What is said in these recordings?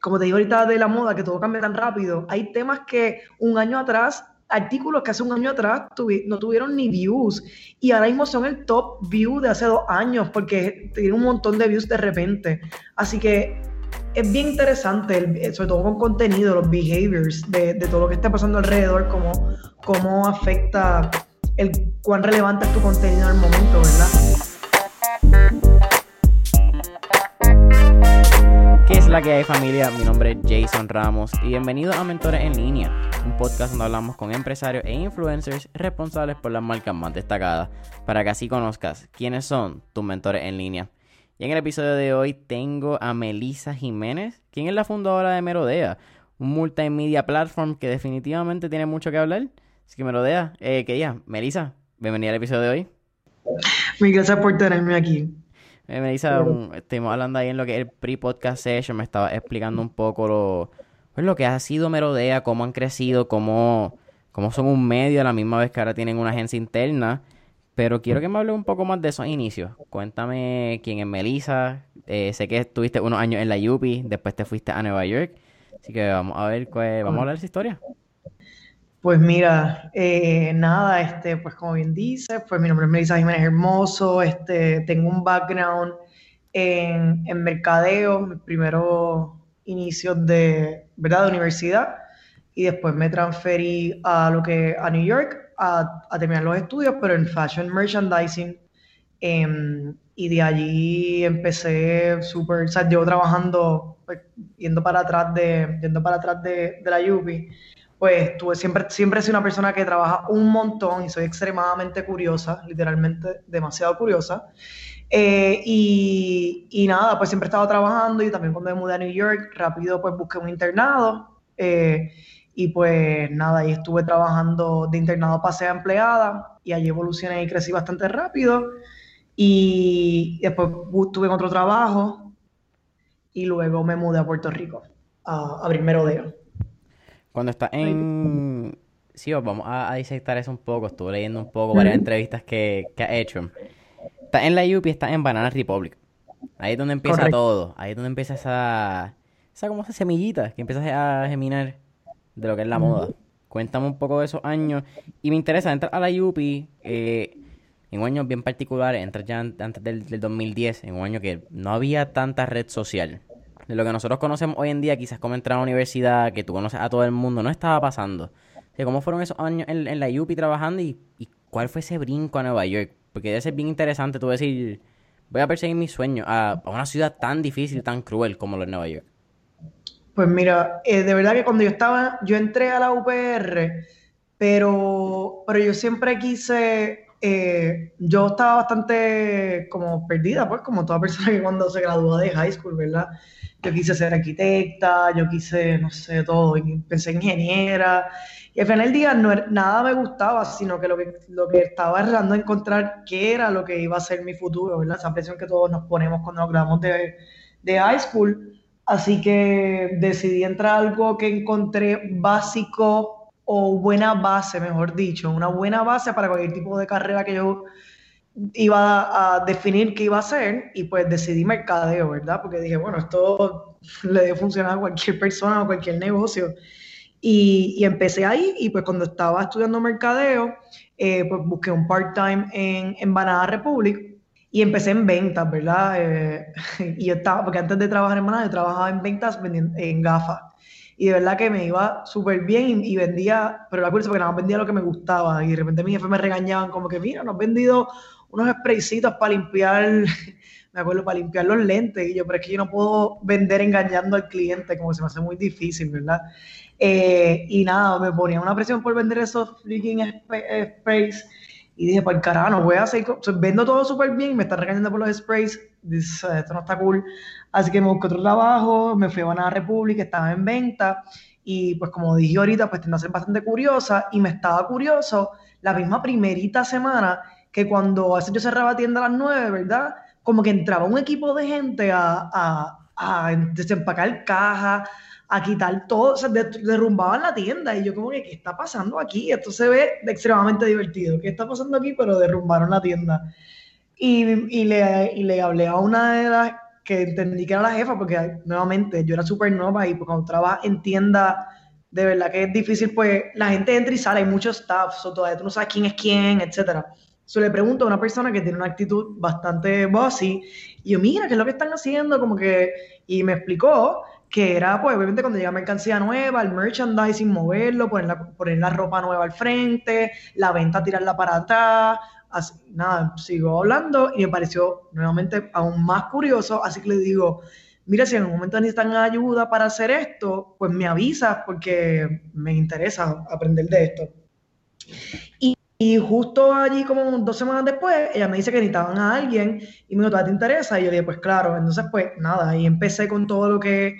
como te digo ahorita de la moda, que todo cambia tan rápido, hay temas que un año atrás, artículos que hace un año atrás no tuvieron ni views y ahora mismo son el top view de hace dos años porque tienen un montón de views de repente. Así que es bien interesante, sobre todo con contenido, los behaviors de, todo lo que está pasando alrededor, cómo, cómo afecta el cuán relevante es tu contenido en el momento, ¿verdad? La que hay familia, mi nombre es Jason Ramos y bienvenido a Mentores en Línea, un podcast donde hablamos con empresarios e influencers responsables por las marcas más destacadas, para que así conozcas quiénes son tus mentores en línea. Y en el episodio de hoy tengo a Melisa Jiménez, quien es la fundadora de Merodea, un multimedia platform que definitivamente tiene mucho que hablar. Así que Merodea, eh, ¿qué día? Melisa, bienvenida al episodio de hoy. Muchas gracias por tenerme aquí. Eh, me dice, estuvimos hablando ahí en lo que es el pre-podcast session, me estaba explicando un poco lo, pues, lo que ha sido Merodea, cómo han crecido, cómo, cómo son un medio a la misma vez que ahora tienen una agencia interna. Pero quiero que me hable un poco más de esos inicios. Cuéntame quién es Melissa. Eh, sé que estuviste unos años en la UPI, después te fuiste a Nueva York. Así que vamos a ver, vamos a hablar de esa historia. Pues mira, eh, nada, este, pues como bien dice, pues mi nombre es Melissa Jiménez Hermoso, este, tengo un background en, mercadeo, mis primeros inicios de, ¿verdad? de universidad, y después me transferí a lo que, a New York, a, terminar los estudios, pero en fashion merchandising, em, y de allí empecé súper, o sea, yo trabajando, pues, yendo para atrás de, yendo para atrás de, de la UPI, pues tuve siempre, siempre he sido una persona que trabaja un montón y soy extremadamente curiosa, literalmente demasiado curiosa. Eh, y, nada, pues siempre he estado trabajando y también cuando me mudé a New York, rápido pues busqué un internado eh, y pues nada, ahí estuve trabajando de internado pasé a empleada y allí evolucioné y crecí bastante rápido y después tuve otro trabajo y luego me mudé a Puerto Rico a abrir merodeo. Cuando estás en... Sí, vamos a, a disectar eso un poco. Estuve leyendo un poco varias entrevistas que, que ha hecho. Estás en la UP y estás en Banana Republic. Ahí es donde empieza todo. Ahí es donde empieza esa... Esa como esa semillita que empiezas a geminar de lo que es la moda. Cuéntame un poco de esos años. Y me interesa, entrar a la UP eh, en un año bien particular, entras ya antes del, del 2010, en un año que no había tanta red social de lo que nosotros conocemos hoy en día, quizás como entrar a la universidad, que tú conoces a todo el mundo, no estaba pasando. ¿Cómo fueron esos años en, la UPI trabajando y, cuál fue ese brinco a Nueva York? Porque debe ser bien interesante tú decir, voy a perseguir mi sueño a, una ciudad tan difícil, tan cruel como lo es Nueva York. Pues mira, eh, de verdad que cuando yo estaba, yo entré a la UPR, pero, pero yo siempre quise, eh, yo estaba bastante como perdida, pues como toda persona que cuando se gradúa de high school, ¿verdad? Yo quise ser arquitecta, yo quise, no sé, todo, y pensé ingeniera. Y al final del día no, nada me gustaba, sino que lo que, lo que estaba tratando de encontrar qué era lo que iba a ser mi futuro, ¿verdad? Esa presión que todos nos ponemos cuando nos graduamos de, de high school. Así que decidí entrar a algo que encontré básico o buena base, mejor dicho, una buena base para cualquier tipo de carrera que yo iba a definir qué iba a hacer y pues decidí mercadeo, ¿verdad? Porque dije, bueno, esto le debe funcionar a cualquier persona o cualquier negocio. Y, empecé ahí y pues cuando estaba estudiando mercadeo, eh, pues busqué un part-time en, en Banana Republic y empecé en ventas, ¿verdad? Eh, y yo estaba, porque antes de trabajar en Banana, yo trabajaba en ventas en gafas. Y de verdad que me iba súper bien y, vendía, pero la curiosa porque nada más vendía lo que me gustaba. Y de repente mis jefes me regañaban como que, mira, no has vendido unos spraycitos para limpiar, me acuerdo, para limpiar los lentes. Y yo, pero es que yo no puedo vender engañando al cliente, como se me hace muy difícil, ¿verdad? Eh, y nada, me ponía una presión por vender esos freaking sprays. Y dije, pues carajo, no voy a hacer, vendo todo súper bien, me están regañando por los sprays, dice, esto no está cool. Así que me busqué otro trabajo, me fui a una República, estaba en venta, y pues como dije ahorita, pues tengo a ser bastante curiosa, y me estaba curioso la misma primerita semana que cuando a veces yo cerraba tienda a las 9, ¿verdad? Como que entraba un equipo de gente a, a, a desempacar cajas, a quitar todo, o sea, derrumbaban la tienda y yo como que, ¿qué está pasando aquí? Esto se ve extremadamente divertido, ¿qué está pasando aquí? Pero derrumbaron la tienda. Y, y, le, y le hablé a una de las que entendí que era la jefa, porque nuevamente yo era súper nueva y cuando trabajas en tienda, de verdad que es difícil, pues la gente entra y sale, hay muchos staff, so, todavía tú no sabes quién es quién, etcétera. So, le pregunto a una persona que tiene una actitud bastante bossy, y yo, mira, ¿qué es lo que están haciendo? Como que, y me explicó que era, pues, obviamente cuando llega mercancía nueva, el merchandising, moverlo, poner la, poner la ropa nueva al frente, la venta, tirarla para atrás, Así, nada, sigo hablando y me pareció nuevamente aún más curioso, así que le digo, mira, si en un momento necesitan ayuda para hacer esto, pues me avisas porque me interesa aprender de esto. Y, y, justo allí, como dos semanas después, ella me dice que necesitaban a alguien y me dijo, ¿te interesa? Y yo dije, pues claro, entonces pues nada, y empecé con todo lo que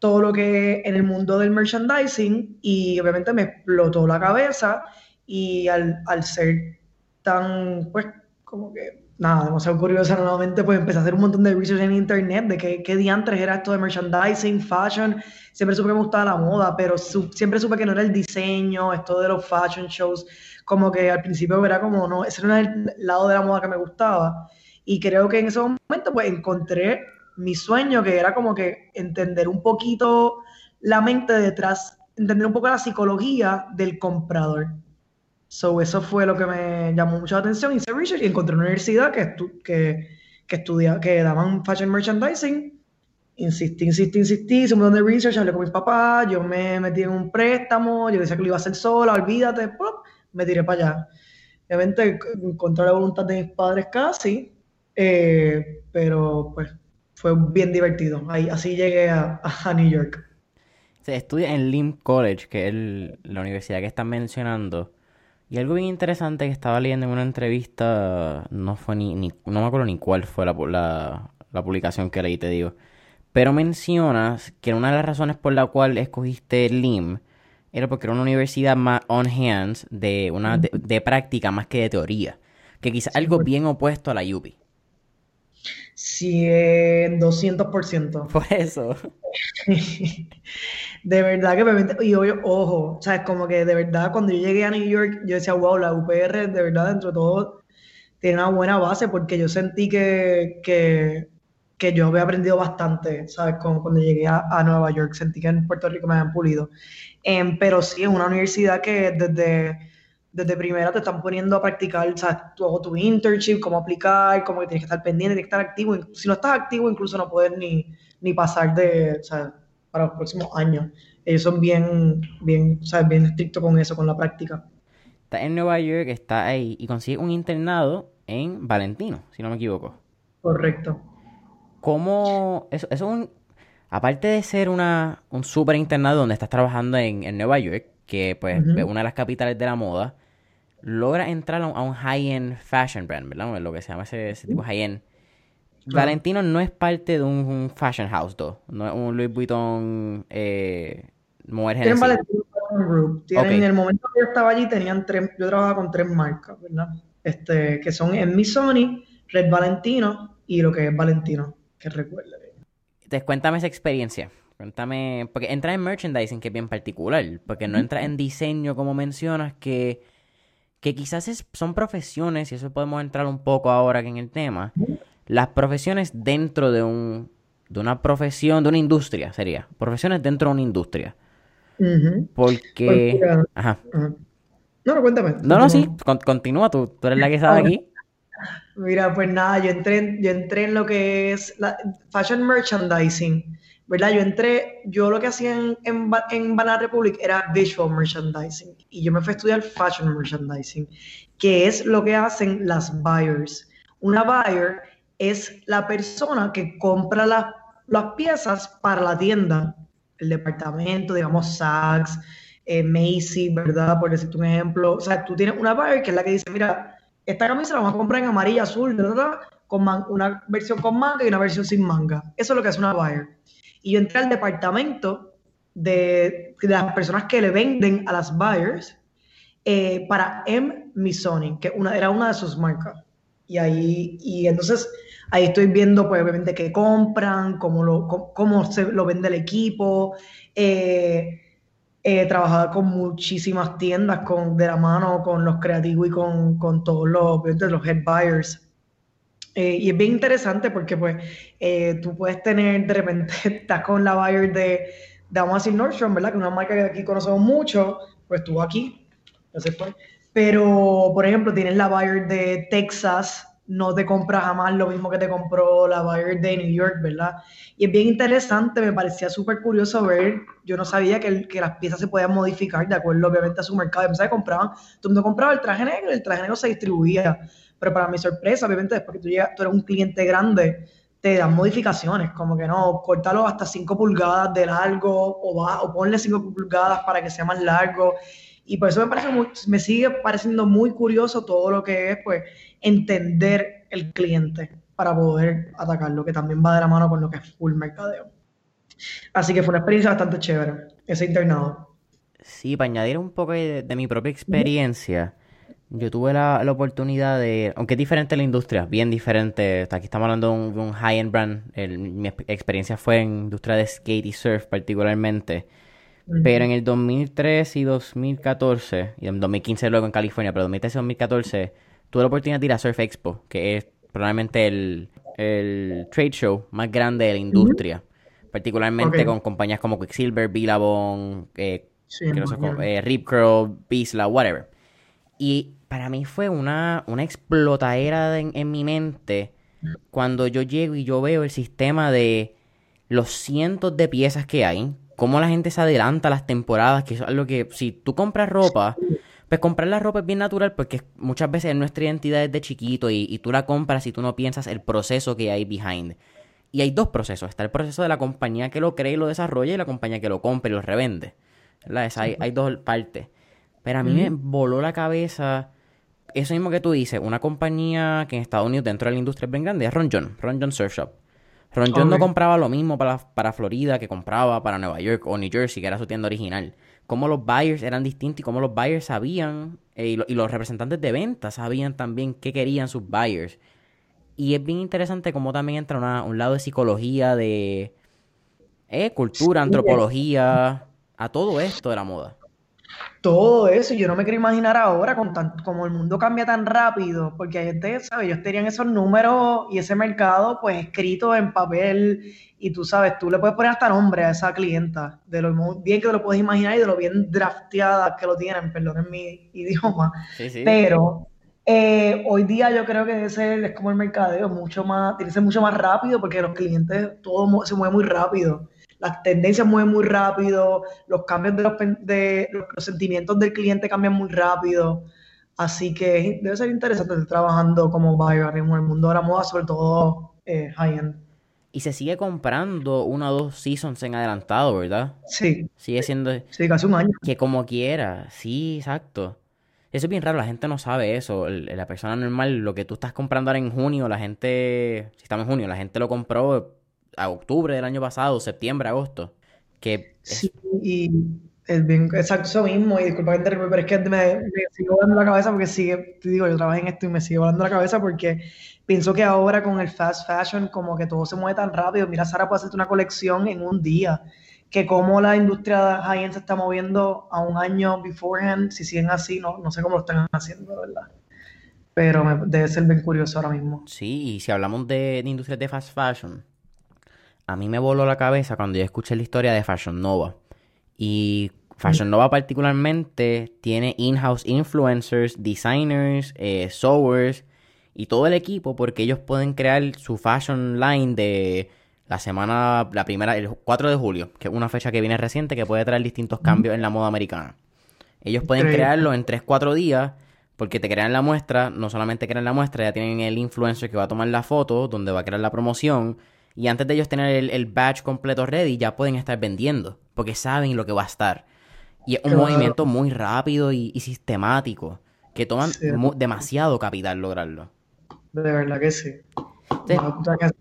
todo lo que en el mundo del merchandising y obviamente me explotó la cabeza y al, al ser tan, pues, como que, nada, demasiado curiosa nuevamente, pues empecé a hacer un montón de research en internet de qué, qué diantres era esto de merchandising, fashion. Siempre supe que me gustaba la moda, pero siempre supe que no era el diseño, esto de los fashion shows. Como que al principio era como, no, ese no era el lado de la moda que me gustaba. Y creo que en ese momento, pues encontré mi sueño, que era como que entender un poquito la mente detrás, entender un poco la psicología del comprador. So, eso fue lo que me llamó mucho la atención. Hice research y encontré una universidad que, que, que, estudia, que daban fashion merchandising. Insistí, insistí, insistí, hice un montón de research, hablé con mis papás, yo me metí en un préstamo, yo decía que lo iba a hacer sola, olvídate, me tiré para allá. Obviamente encontré la voluntad de mis padres casi, eh, pero pues fue bien divertido. Ahí, así llegué a, New York. Se estudia en Lim College, que es la universidad que están mencionando. Y algo bien interesante que estaba leyendo en una entrevista, no fue ni, no me acuerdo ni cuál fue la, la, publicación que leí, te digo. Pero mencionas que una de las razones por la cual escogiste LIM era porque era una universidad más on hands, de, una, de, práctica más que de teoría. Que quizás algo bien opuesto a la UPI. Sí, 200%. Por eso. de verdad que me y ojo, ojo, o sea, es como que de verdad cuando yo llegué a New York, yo decía, wow, la UPR de verdad dentro de todo tiene una buena base porque yo sentí que, que, que yo había aprendido bastante, ¿sabes? Como cuando llegué a, a, Nueva York, sentí que en Puerto Rico me habían pulido. Em, pero sí, es una universidad que desde, desde primera te están poniendo a practicar, ¿sabes? Tu, tu internship, cómo aplicar, cómo que tienes que estar pendiente, tienes que estar activo. Si no estás activo, incluso no puedes ni, ni pasar de, ¿sabes? para los próximos años. Ellos son bien, bien, ¿sabes? bien estrictos con eso, con la práctica. Está en Nueva York, está ahí y consigue un internado en Valentino, si no me equivoco. Correcto. ¿Cómo? Eso, es un. Aparte de ser una, un súper internado donde estás trabajando en, Nueva York, que pues es una de las capitales de la moda, logra entrar a un high-end fashion brand, ¿verdad? Lo que se llama ese, ese tipo high-end Valentino no es parte de un, fashion house, though. No es un Louis Vuitton eh, Mujer Tienen Valentino Group. Tienen, En el momento que yo estaba allí, tenían tres, yo trabajaba con tres marcas, ¿verdad? Este, que son en Sony, Red Valentino y lo que es Valentino, que recuerde. Entonces, cuéntame esa experiencia. Cuéntame, porque entra en merchandising, que es bien particular, porque no entra en diseño, como mencionas, que, que quizás son profesiones, y eso podemos entrar un poco ahora que en el tema, las profesiones dentro de un de una profesión, de una industria sería. Profesiones dentro de una industria. Porque... Pues Ajá. No, no, cuéntame. No, no, sí. continúa tú. Tú eres la que sabe aquí. Mira, pues nada, yo entré, yo entré en lo que es fashion merchandising, ¿verdad? Yo entré, yo lo que hacía en, en, Banana Republic era visual merchandising y yo me fui a estudiar fashion merchandising, que es lo que hacen las buyers. Una buyer es la persona que compra las piezas para la tienda, el departamento, digamos, Saks, eh, Macy, ¿verdad? Por decirte un ejemplo. O sea, tú tienes una buyer que es la que dice, mira, esta camisa la vamos a comprar en amarilla, azul, ¿verdad? Con una versión con manga y una versión sin manga. Eso es lo que hace una buyer. Y yo entré al departamento de, las personas que le venden a las buyers eh, para M. Missoni, que una, era una de sus marcas. Y ahí, y entonces Ahí estoy viendo, pues, obviamente, qué compran, cómo, lo, cómo, se lo vende el equipo. Eh, he trabajado con muchísimas tiendas con, de la mano con los creativos y con, con todos los, los head buyers. Eh, y es bien interesante porque pues eh, tú puedes tener, de repente estás con la buyer de, de vamos a decir Nordstrom, ¿verdad? Que es una marca que aquí conocemos mucho, pues estuvo aquí, no fue. Pero, por ejemplo, tienes la buyer de Texas, no te compra jamás lo mismo que te compró la buyer de New York, ¿verdad? Y es bien interesante, me parecía súper curioso ver, yo no sabía que, que, las piezas se podían modificar de acuerdo obviamente a su mercado. Que compraban, el mundo compraba el traje negro, el traje negro se distribuía. Pero para mi sorpresa, obviamente, después que tú, llegas, tú eres un cliente grande, te dan modificaciones, como que no, cortalo hasta 5 pulgadas de largo o, va, o ponle 5 pulgadas para que sea más largo. Y por eso me, parece me sigue pareciendo muy curioso todo lo que es, pues, entender el cliente para poder atacarlo, que también va de la mano con lo que es full mercadeo. Así que fue una experiencia bastante chévere, ese internado. Sí, para añadir un poco de, mi propia experiencia, yo tuve la, oportunidad de, aunque es diferente la industria, bien diferente, aquí estamos hablando de un, high-end brand, mi experiencia fue en industria de skate y surf particularmente, pero en el 2003 y 2014, y en 2015 luego en California, pero 2013 y 2014, tuve la oportunidad de ir a Surf Expo, que es probablemente el, trade show más grande de la industria. Particularmente con compañías como Quicksilver, Billabong, eh, eh, Rip Curl, Bisla, whatever. Y para mí fue una, una explotadera en, en mi mente cuando yo llego y yo veo el sistema de los cientos de piezas que hay, cómo la gente se adelanta a las temporadas, que eso es algo que si tú compras ropa, pues comprar la ropa es bien natural porque muchas veces nuestra identidad desde chiquito y, tú la compras y tú no piensas el proceso que hay behind. Y hay dos procesos. Está el proceso de la compañía que lo cree y lo desarrolla y la compañía que lo compra y lo revende. hay, hay, dos partes. Pero a mí me voló la cabeza eso mismo que tú dices. Una compañía que en Estados Unidos dentro de la industria es bien grande es Ron John. Ron John Surf Shop. Ron John no compraba lo mismo para, para Florida que compraba para Nueva York o New Jersey, que era su tienda original. Cómo los buyers eran distintos y cómo los buyers sabían, eh, y, los representantes de venta sabían también qué querían sus buyers. Y es bien interesante cómo también entra un lado de psicología, de eh, cultura, antropología, a todo esto de la moda todo eso. Yo no me quiero imaginar ahora con como el mundo cambia tan rápido, porque hay ¿sabes? Ellos tenían esos números y ese mercado pues escrito en papel y tú sabes, tú le puedes poner hasta nombre a esa clienta, de lo bien que te lo puedes imaginar y de lo bien drafteada que lo tienen, perdón en mi idioma. Pero eh, hoy día yo creo que ese es como el mercadeo, mucho más, tiene que ser mucho más rápido porque los clientes todo se mueve muy rápido las tendencias mueven muy rápido, los cambios de los, de, los, sentimientos del cliente cambian muy rápido. Así que debe ser interesante estar trabajando como buyer en el mundo de la moda, sobre todo eh, high-end. Y se sigue comprando una o dos seasons en adelantado, ¿verdad? Sí. Sigue siendo... Sí, casi un año. Que como quiera, sí, exacto. Eso es bien raro, la gente no sabe eso. La persona normal, lo que tú estás comprando ahora en junio, la gente, si estamos en junio, la gente lo compró a octubre del año pasado, septiembre, agosto. Que Sí, y es bien exacto eso mismo, y disculpa que interrumpa, pero es que me, me, sigue volando la cabeza porque sigue, te digo, yo trabajo en esto y me sigue volando la cabeza porque pienso que ahora con el fast fashion como que todo se mueve tan rápido, mira, Sara puede hacerte una colección en un día, que como la industria high-end se está moviendo a un año beforehand, si siguen así, no, no sé cómo lo están haciendo, ¿verdad? Pero debe ser bien curioso ahora mismo. Sí, y si hablamos de, de industrias de fast fashion, a mí me voló la cabeza cuando yo escuché la historia de Fashion Nova. Y Fashion Nova particularmente tiene in-house influencers, designers, eh, sewers y todo el equipo porque ellos pueden crear su fashion line de la semana, la primera, el 4 de julio, que es una fecha que viene reciente que puede traer distintos cambios en la moda americana. Ellos pueden crearlo en 3-4 días porque te crean la muestra, no solamente crean la muestra, ya tienen el influencer que va a tomar la foto, donde va a crear la promoción y antes de ellos tener el, el batch completo ready, ya pueden estar vendiendo. Porque saben lo que va a estar. Y es un movimiento muy rápido y, sistemático. Que toman demasiado capital lograrlo. De verdad que sí.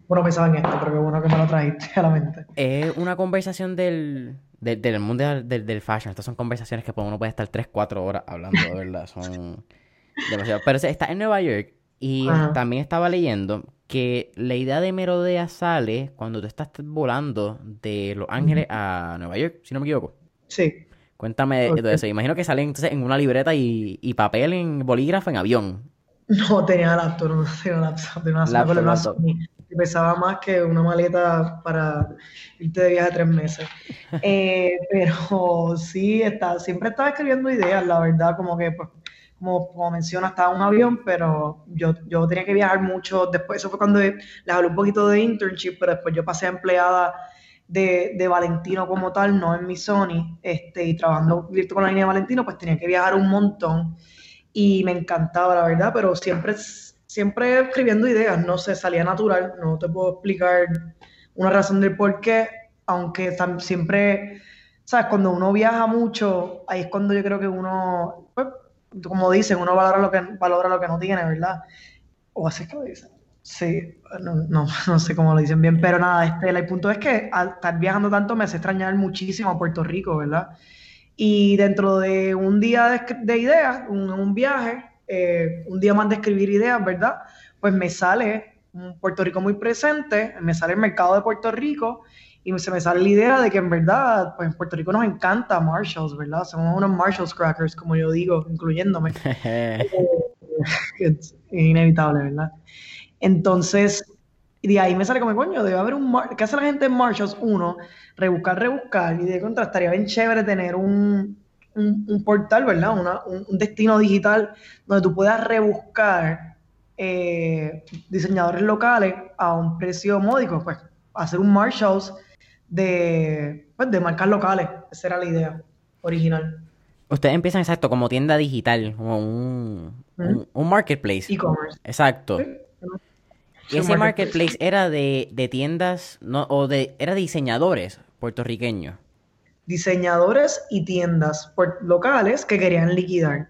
bueno, pensaba en esto, pero qué bueno que me lo trajiste a la mente. Es una conversación del, del, mundo del, del, fashion. Estas son conversaciones que uno puede estar 3, 4 horas hablando, de verdad. Son demasiado. Pero está en Nueva York y también estaba leyendo que la idea de Merodea sale cuando tú estás volando de Los Ángeles a Nueva York, si no me equivoco. Sí. Cuéntame de, eso. Imagino que sale entonces en una libreta y, papel en bolígrafo en avión. No tenía laptop, no tenía laptop, tenía una, laptop, Sony. Pesaba más que una maleta para irte de viaje tres meses. Eh, pero sí, está, siempre estaba escribiendo ideas, la verdad, como que, pues, como, como menciona, estaba un avión, pero yo, yo tenía que viajar mucho. Después, eso fue cuando les hablé un poquito de internship, pero después yo pasé a empleada de, de, Valentino como tal, no en mi Sony, este, y trabajando directo con la línea de Valentino, pues tenía que viajar un montón y me encantaba, la verdad, pero siempre, siempre escribiendo ideas, no sé, salía natural, no te puedo explicar una razón del por qué, aunque siempre, ¿sabes? Cuando uno viaja mucho, ahí es cuando yo creo que uno, pues, como dicen, uno valora lo que, valora lo que no tiene, ¿verdad? O así es que lo dicen. Sí, no, no, sé cómo lo dicen bien, pero nada, este, el punto es que al estar viajando tanto me hace extrañar muchísimo a Puerto Rico, ¿verdad? Y dentro de un día de, ideas, un, viaje, eh, un día más de escribir ideas, ¿verdad? Pues me sale un Puerto Rico muy presente, me sale el mercado de Puerto Rico y se me sale la idea de que en verdad, pues en Puerto Rico nos encanta Marshalls, ¿verdad? Somos unos Marshalls crackers, como yo digo, incluyéndome. es inevitable, ¿verdad? Entonces, de ahí me sale como, coño, debe haber un... ¿Qué hace la gente en Marshalls? Uno, rebuscar, rebuscar, y de contra estaría bien chévere tener un, un, portal, ¿verdad? Una, un, destino digital donde tú puedas rebuscar eh, diseñadores locales a un precio módico, pues hacer un Marshalls de, pues, de marcas locales. Esa era la idea original. Ustedes empiezan exacto como tienda digital, como un, un, marketplace. E-commerce. Exacto. Y ese marketplace era de, de tiendas, no, o de, era diseñadores puertorriqueños. Diseñadores y tiendas locales que querían liquidar.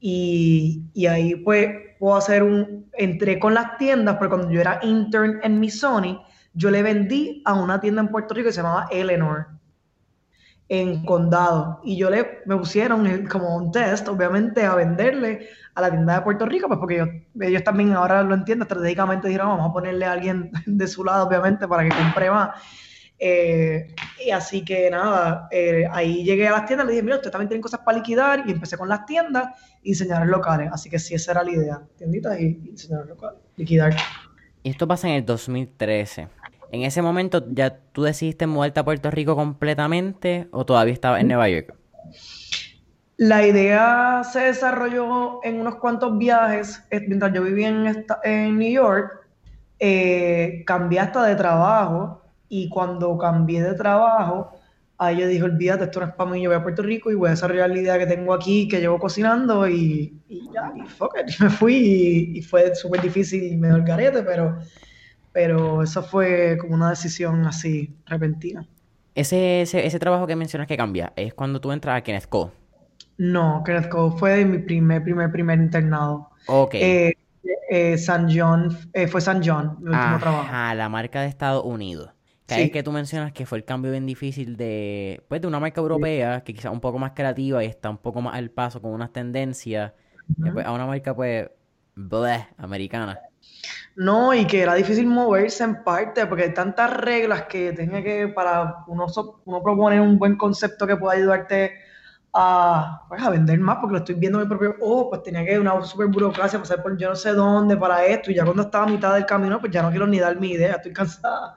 Y, y, ahí pues puedo hacer un, entré con las tiendas, porque cuando yo era intern en mi Sony, yo le vendí a una tienda en Puerto Rico que se llamaba Eleanor en condado. Y yo le me pusieron como un test obviamente a venderle a la tienda de Puerto Rico pues porque ellos, también ahora lo entienden estratégicamente dijeron vamos a ponerle a alguien de su lado obviamente para que compre más eh, y así que nada eh, ahí llegué a las tiendas le dije mira ustedes también tienen cosas para liquidar y empecé con las tiendas y diseñadores locales. Así que sí esa era la idea tienditas y, y diseñadores locales liquidar. Y esto pasa en el 2013 ¿En ese momento ya tú decidiste moverte a Puerto Rico completamente o todavía estabas en Nueva York? La idea se desarrolló en unos cuantos viajes. Eh, mientras yo vivía en, en New York, eh, cambié hasta de trabajo y cuando cambié de trabajo, ahí yo dije, olvídate, esto no es para mí, yo voy a Puerto Rico y voy a desarrollar la idea que tengo aquí, que llevo cocinando y, ya, y me fui y, y fue súper difícil y me dio el garete, pero pero eso fue como una decisión así repentina. Ese, ese, trabajo que mencionas que cambia, ¿es cuando tú entras a Kenneth Cole? No, Kenneth Cole fue mi primer, primer, primer internado. Ok. Eh, eh, San John, eh, fue San John, mi último trabajo. Ah, la marca de Estados Unidos. Que es que tú mencionas que fue el cambio bien difícil de, pues, de una marca europea que quizás un poco más creativa y está un poco más al paso con unas tendencias, pues, a una marca pues, bleh, americana. No, y que era difícil moverse en parte, porque hay tantas reglas que tenía que, para uno, proponer un buen concepto que pueda ayudarte a, pues, vender más, porque lo estoy viendo en mi propio ojo, pues tenía que una super burocracia, pasar por yo no sé dónde para esto, y ya cuando estaba a mitad del camino, pues ya no quiero ni dar mi idea, estoy cansada.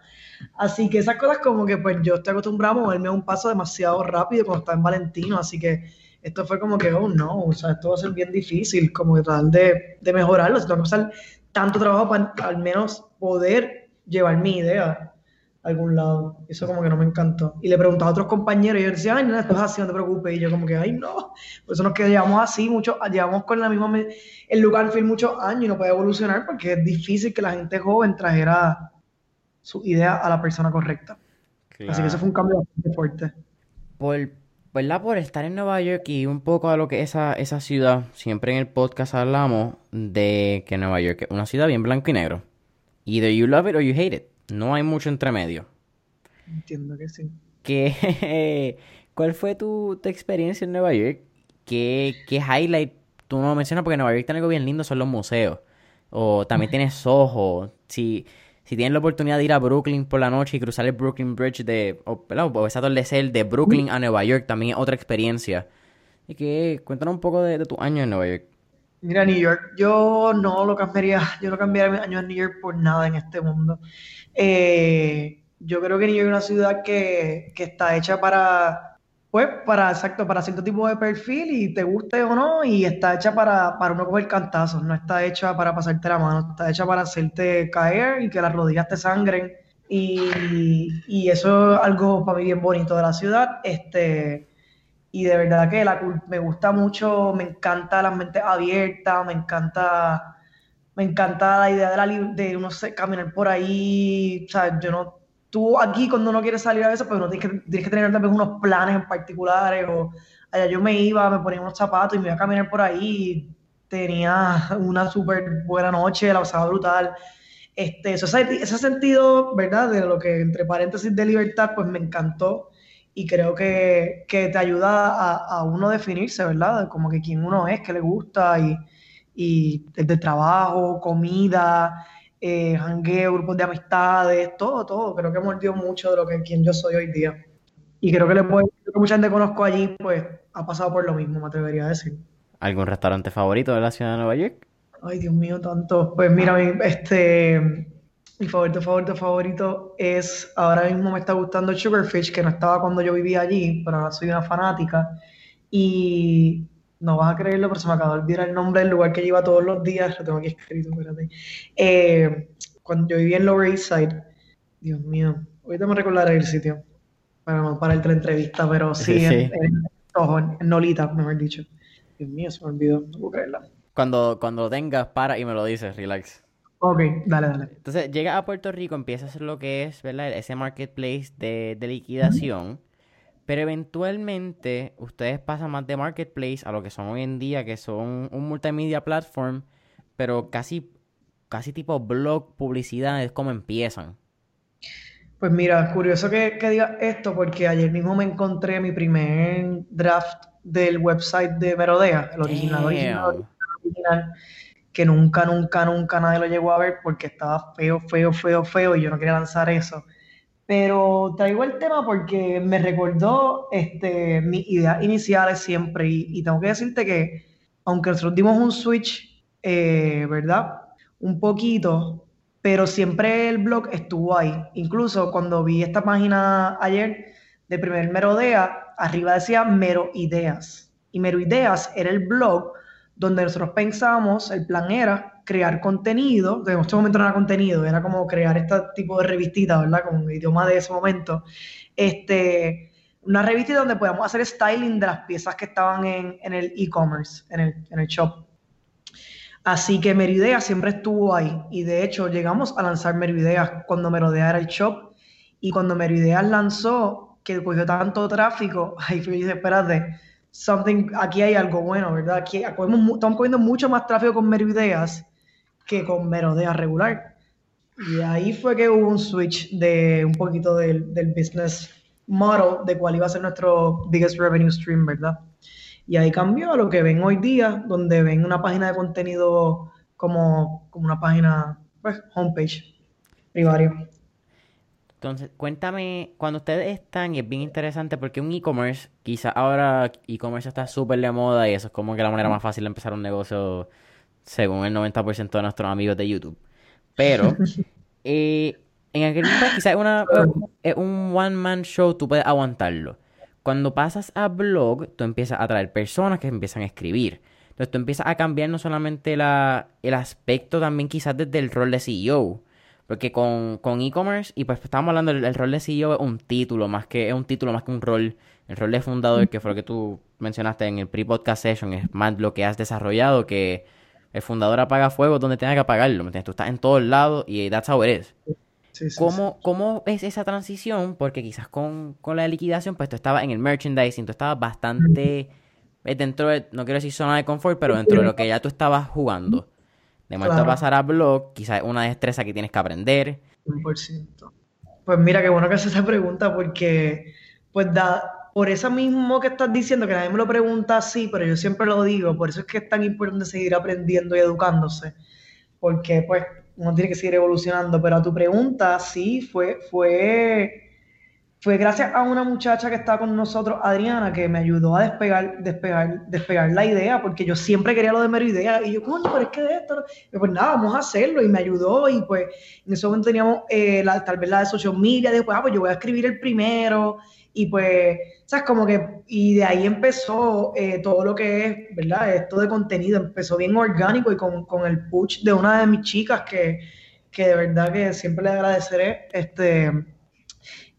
Así que esas cosas como que pues yo estoy acostumbrado a moverme a un paso demasiado rápido cuando estaba en Valentino, así que esto fue como que, oh no, o sea, esto va a ser bien difícil, como que tratar de, de mejorarlo, si tengo que pasar tanto trabajo para al menos poder llevar mi idea a algún lado. Eso como que no me encantó. Y le preguntaba a otros compañeros y ellos decían, ay, no, esto es así, no te preocupes. Y yo como que, ay, no. Por eso nos quedamos así, mucho, llevamos con la misma, el lugar film muchos años y no puede evolucionar porque es difícil que la gente joven trajera su idea a la persona correcta. Así que eso fue un cambio bastante fuerte. Por ¿verdad? Por estar en Nueva York y un poco a lo que es esa, esa ciudad, siempre en el podcast hablamos de que Nueva York es una ciudad bien blanco y negro. Either you love it or you hate it. No hay mucho entre medio. Entiendo que sí. ¿Qué, ¿Cuál fue tu, experiencia en Nueva York? ¿Qué, ¿Qué highlight? Tú no lo mencionas porque Nueva York tiene algo bien lindo, son los museos. O también tienes Soho. Si, si tienen la oportunidad de ir a Brooklyn por la noche y cruzar el Brooklyn Bridge de, o, o ese atardecer de Brooklyn a Nueva York, también es otra experiencia. Y que cuéntanos un poco de, tu año en Nueva York. Mira, New York, yo no lo cambiaría, yo no cambiaría mis años en New York por nada en este mundo. Eh, yo creo que New York es una ciudad que, que está hecha para, pues, para, exacto, para cierto tipo de perfil y te guste o no, y está hecha para, para uno coger cantazos, no está hecha para pasarte la mano, está hecha para hacerte caer y que las rodillas te sangren. Y, y eso es algo para mí bien bonito de la ciudad. Este, y de verdad que la, me gusta mucho, me encanta la mente abierta, me encanta, me encanta la idea de, la, de uno caminar por ahí, o sea, yo no, tú aquí cuando uno quiere salir a veces, pues uno tienes que, tienes que tener tal vez unos planes en particulares, o allá yo me iba, me ponía unos zapatos y me iba a caminar por ahí, tenía una súper buena noche, la pasaba brutal. Este, eso, ese sentido, ¿verdad? De lo que entre paréntesis de libertad, pues me encantó y creo que, que te ayuda a, a, uno definirse, ¿verdad? Como que quién uno es, qué le gusta y, y desde trabajo, comida, eh, grupos de amistades, todo, todo. Creo que mordió mucho de lo que quien yo soy hoy día. Y creo que le puedo decir que mucha gente conozco allí, pues ha pasado por lo mismo, me atrevería a decir. ¿Algún restaurante favorito de la ciudad de Nueva York? Ay, Dios mío, tanto. Pues mira, este, mi favorito, favorito, favorito es, ahora mismo me está gustando Sugarfish, que no estaba cuando yo vivía allí, pero ahora soy una fanática. Y no vas a creerlo, pero se me acaba de olvidar el nombre del lugar que iba todos los días, lo tengo aquí escrito, espérate. Eh, cuando yo vivía en Lower East Side, Dios mío, ahorita me recordaré el sitio, para no para la entrevista, pero sí, En, en, Nolita, mejor dicho. Dios mío, se me olvidó, no puedo creerla. Cuando, cuando lo tengas, para y me lo dices, relax. Ok, dale, dale. Entonces, llega a Puerto Rico, empieza a hacer lo que es, ¿verdad? Ese marketplace de, de liquidación. Pero eventualmente ustedes pasan más de marketplace a lo que son hoy en día, que son un multimedia platform, pero casi, casi tipo blog, publicidad, es como empiezan. Pues mira, curioso que, que digas esto, porque ayer mismo me encontré mi primer draft del website de Merodea, el original, original, original que nunca, nunca, nunca nadie lo llegó a ver porque estaba feo, feo, feo, feo y yo no quería lanzar eso. Pero traigo el tema porque me recordó este, mis ideas iniciales siempre y, tengo que decirte que aunque nosotros dimos un switch, eh, ¿verdad? Un poquito, pero siempre el blog estuvo ahí. Incluso cuando vi esta página ayer de primer Merodea, arriba decía Mero Ideas. Y Mero Ideas era el blog donde nosotros pensamos, el plan era crear contenido, en este momento no era contenido, era como crear este tipo de revistita, ¿verdad? Con un idioma de ese momento. Este, una revista donde podamos hacer styling de las piezas que estaban en, en el e-commerce, en el, en el shop. Así que Meridea siempre estuvo ahí y de hecho llegamos a lanzar Meridea cuando Merodea era el shop y cuando Meridea lanzó, que cogió tanto tráfico, ahí fue y dije, espérate, something, aquí hay algo bueno, ¿verdad? Aquí estamos cogiendo mucho más tráfico con Meroideas que con Merodea regular. Y ahí fue que hubo un switch de un poquito del, del business model de cuál iba a ser nuestro biggest revenue stream, ¿verdad? Y ahí cambió a lo que ven hoy día, donde ven una página de contenido como, como una página, pues, homepage primario. Entonces, cuéntame, cuando ustedes están, y es bien interesante porque un e-commerce, quizá ahora e-commerce está súper de moda y eso es como que la manera más fácil de empezar un negocio según el 90% de nuestros amigos de YouTube. Pero, eh, en aquel momento quizás es, un one-man show, tú puedes aguantarlo. Cuando pasas a blog, tú empiezas a traer personas que empiezan a escribir. Entonces tú empiezas a cambiar no solamente la, el aspecto, también quizás desde el rol de CEO. Porque con, e-commerce, y pues estábamos hablando, del rol de CEO es un título, más que, es un título más que un rol. El rol de fundador, que fue lo que tú mencionaste en el pre-podcast session, es más lo que has desarrollado, que el fundador apaga fuego donde tenga que apagarlo, ¿me entiendes? Tú estás en todos lados y that's how it is. ¿Cómo, ¿Cómo es esa transición? Porque quizás con, con, la liquidación, pues tú estabas en el merchandising, tú estabas bastante eh, dentro de, no quiero decir zona de confort, pero dentro de lo que ya tú estabas jugando. De momento a pasar a blog, quizás es una destreza que tienes que aprender. 100%. Pues mira, qué bueno que haces esa pregunta porque, pues da, por eso mismo que estás diciendo, que nadie me lo pregunta así, pero yo siempre lo digo, por eso es que es tan importante seguir aprendiendo y educándose, porque pues uno tiene que seguir evolucionando, pero a tu pregunta, sí, fue, fue, fue gracias a una muchacha que estaba con nosotros, Adriana, que me ayudó a despegar, despegar, despegar la idea, porque yo siempre quería lo de mero idea, y yo, coño, pero es que de esto, pues nada, vamos a hacerlo, y me ayudó, y pues en ese momento teníamos eh, tal vez la de social media, después, ah, pues yo voy a escribir el primero, y pues, ¿sabes? Como que, y de ahí empezó eh, todo lo que es, ¿verdad? Esto de contenido, empezó bien orgánico y con, con el push de una de mis chicas que, que de verdad que siempre le agradeceré, este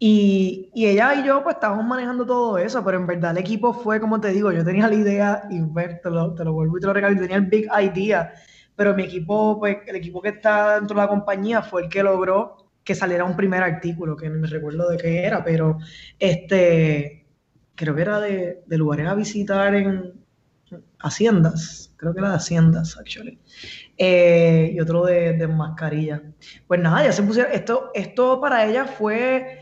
y, y, ella y yo pues estábamos manejando todo eso, pero en verdad el equipo fue, como te digo, yo tenía la idea y pues, te, lo, te lo vuelvo y te lo regalo, tenía el big idea, pero mi equipo, pues el equipo que está dentro de la compañía fue el que logró que saliera un primer artículo, que no me recuerdo de qué era, pero este, creo que era de, lugares a visitar en haciendas, creo que era de haciendas, actually. Eh, y otro de, de mascarilla. Pues nada, ya se pusieron, esto, esto para ella fue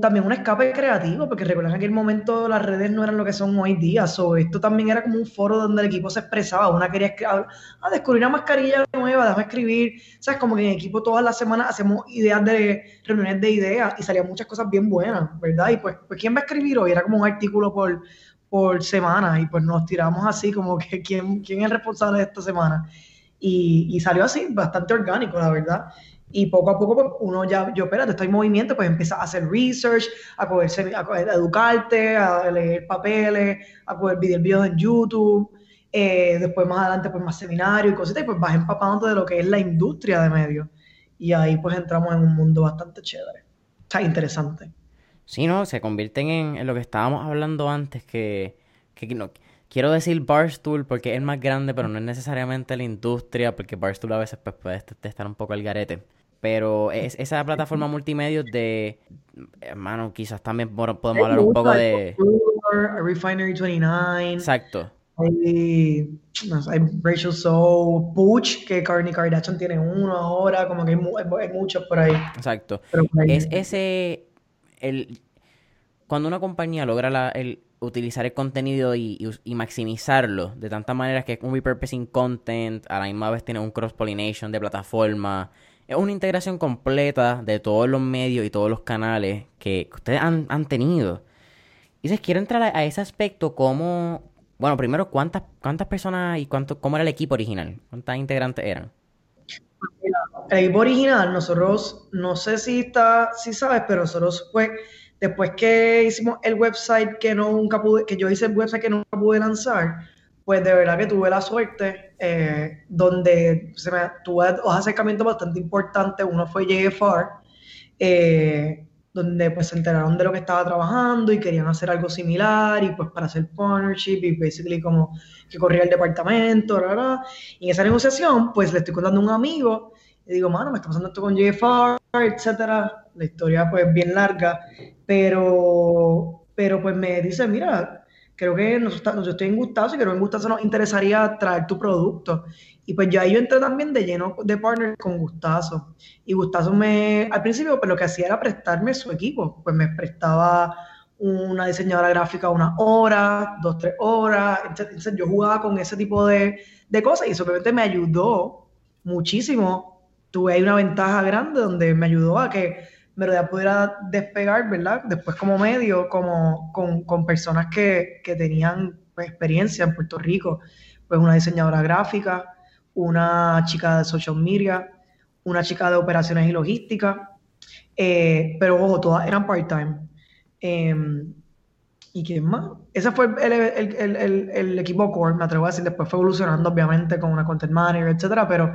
también un escape creativo, porque recuerdan que en aquel momento las redes no eran lo que son hoy día, so, esto también era como un foro donde el equipo se expresaba, una quería ah, descubrir una mascarilla nueva, déjame escribir, sabes, como que en equipo todas las semanas hacemos ideas de reuniones de ideas y salían muchas cosas bien buenas, ¿verdad? Y pues, pues ¿quién va a escribir hoy? Era como un artículo por, por semana y pues nos tiramos así como que ¿quién, quién es el responsable de esta semana? Y, y salió así, bastante orgánico, la verdad. Y poco a poco pues, uno ya, yo, espérate, estoy en movimiento, pues empieza a hacer research, a, a, educarte, a leer papeles, a poder ver videos en YouTube. Eh, después más adelante pues más seminarios y cositas, y pues vas empapándote de lo que es la industria de medios. Y ahí pues entramos en un mundo bastante chévere. Está interesante. Sí, no, se convierten en, lo que estábamos hablando antes, que, que no, quiero decir Barstool porque es más grande, pero no es necesariamente la industria, porque Barstool a veces pues, puede estar un poco el garete. Pero es, esa plataforma multimedia de, hermano, quizás también podemos hablar un poco de... Refinery 29. Exacto. Hay, no sé, hay Rachel So, Butch, que Kourtney Kardashian tiene uno ahora, como que hay, muchos por ahí. Exacto. Es ese, el, cuando una compañía logra la, el, utilizar el contenido y, y, maximizarlo de tantas maneras que es un repurposing content, a la misma vez tiene un cross-pollination de plataforma, es una integración completa de todos los medios y todos los canales que, ustedes han, tenido. Y si quiero entrar a, ese aspecto, ¿cómo...? Bueno, primero, ¿cuántas, cuántas personas y cuánto, cómo era el equipo original? ¿Cuántas integrantes eran? El equipo original, nosotros, no sé si está, si sabes, pero nosotros fue, después que hicimos el website que nunca pude, que yo hice el website que nunca pude lanzar, pues de verdad que tuve la suerte, eh, donde tuve dos acercamientos bastante importantes. Uno fue JFR, eh, donde pues se enteraron de lo que estaba trabajando y querían hacer algo similar y pues para hacer partnership y basically como que corría el departamento, ¿verdad? Y en esa negociación pues le estoy contando a un amigo y digo, mano, me está pasando esto con JFR, etcétera. La historia pues bien larga, pero, pero pues me dice, mira, creo que nosotros, yo estoy en Gustazo y creo que en Gustazo nos interesaría traer tu producto. Y pues yo ahí yo entré también de lleno de partner con Gustazo. Y Gustazo me, al principio, pues lo que hacía era prestarme su equipo. Pues me prestaba una diseñadora gráfica una hora, dos, tres horas. Entonces yo jugaba con ese tipo de, de cosas y eso me ayudó muchísimo. Tuve ahí una ventaja grande donde me ayudó a que verdad pudiera despegar, ¿verdad? Después como medio, como con, personas que, tenían pues, experiencia en Puerto Rico, pues una diseñadora gráfica, una chica de social media, una chica de operaciones y logística, eh, pero ojo, todas eran part-time. Em, ¿Y quién más? Ese fue el, equipo core, me atrevo a decir, después fue evolucionando obviamente con una content manager, etcétera, pero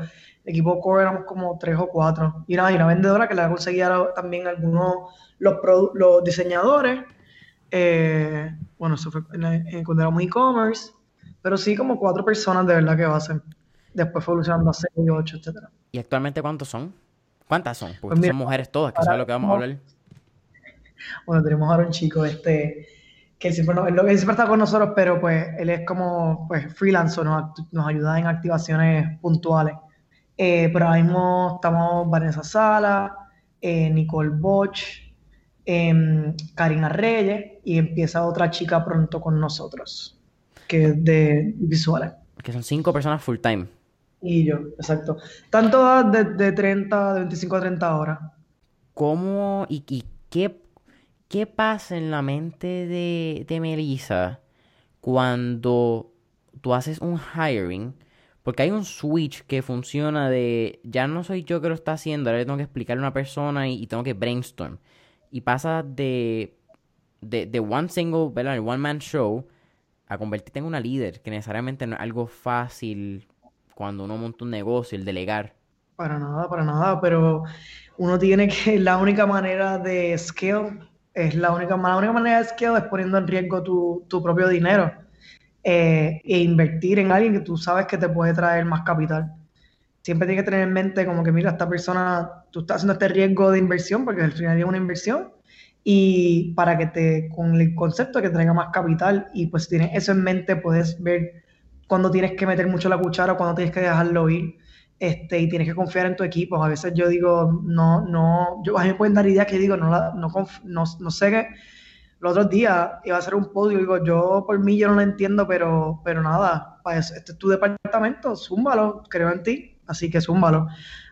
equipo core éramos como tres o cuatro. Y una, y una vendedora que le conseguía también algunos, los, los diseñadores. Eh, bueno, eso fue cuando éramos e-commerce. Pero sí, como cuatro personas de verdad que va a ser. Después fue evolucionando a seis, ocho, etcétera. ¿Y actualmente cuántos son? ¿Cuántas son? Porque pues son mujeres todas, que es lo que vamos a hablar. Bueno, tenemos ahora un chico, este, que siempre, no, que siempre está con nosotros, pero pues él es como pues freelance, nos, nos ayuda en activaciones puntuales. Eh, pero ahora mismo estamos Vanessa Sala, eh, Nicole Boch, em, Karina Reyes y empieza otra chica pronto con nosotros, que es de visuales. Que son cinco personas full time. Y yo, exacto. Tanto de, de 30, de 25 a 30 horas. ¿Cómo y, qué, ¿qué pasa en la mente de, de Melissa cuando tú haces un hiring? Porque hay un switch que funciona de ya no soy yo que lo está haciendo, ahora le tengo que explicarle a una persona y, tengo que brainstorm. Y pasa de, de, de one single, ¿verdad? one man show a convertirte en una líder, que necesariamente no es algo fácil cuando uno monta un negocio, el delegar. Para nada, para nada, pero uno tiene que, la única manera de scale, es la única, la única manera de scale es poniendo en riesgo tu, tu propio dinero eh, e invertir en alguien que tú sabes que te puede traer más capital. Siempre tienes que tener en mente como que, mira, esta persona, tú estás haciendo este riesgo de inversión, porque al final es una inversión, y para que te, con el concepto de que traiga más capital, y pues si tienes eso en mente, puedes ver cuando tienes que meter mucho la cuchara o cuando tienes que dejarlo ir. Este, y tienes que confiar en tu equipo. A veces yo digo, no, no, yo, a mí me pueden dar ideas que digo, no, no, no, no sé qué, los otros días iba a hacer un podio, digo, yo por mí yo no lo entiendo, pero, pero nada, este es tu departamento, zúmbalo, creo en ti, así que zúmbalo.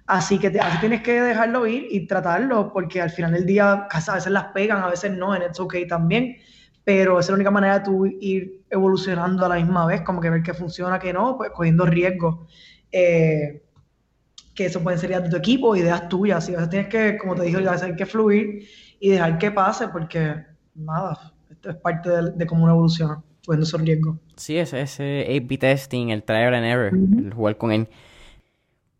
Así que así tienes que dejarlo ir y tratarlo, porque al final del día a veces las pegan, a veces no, en It's OK también, pero esa es la única manera de tú ir evolucionando a la misma vez, como que ver qué funciona, qué no, pues cogiendo riesgos. Eh, que eso pueden ser ideas de tu equipo, ideas tuyas, y a veces tienes que, como te dije, a veces hay que fluir y dejar que pase, porque nada, esto es parte de, cómo uno evoluciona, poniendo esos riesgos. Sí, ese, ese A-B testing, el trial and error, el jugar con él.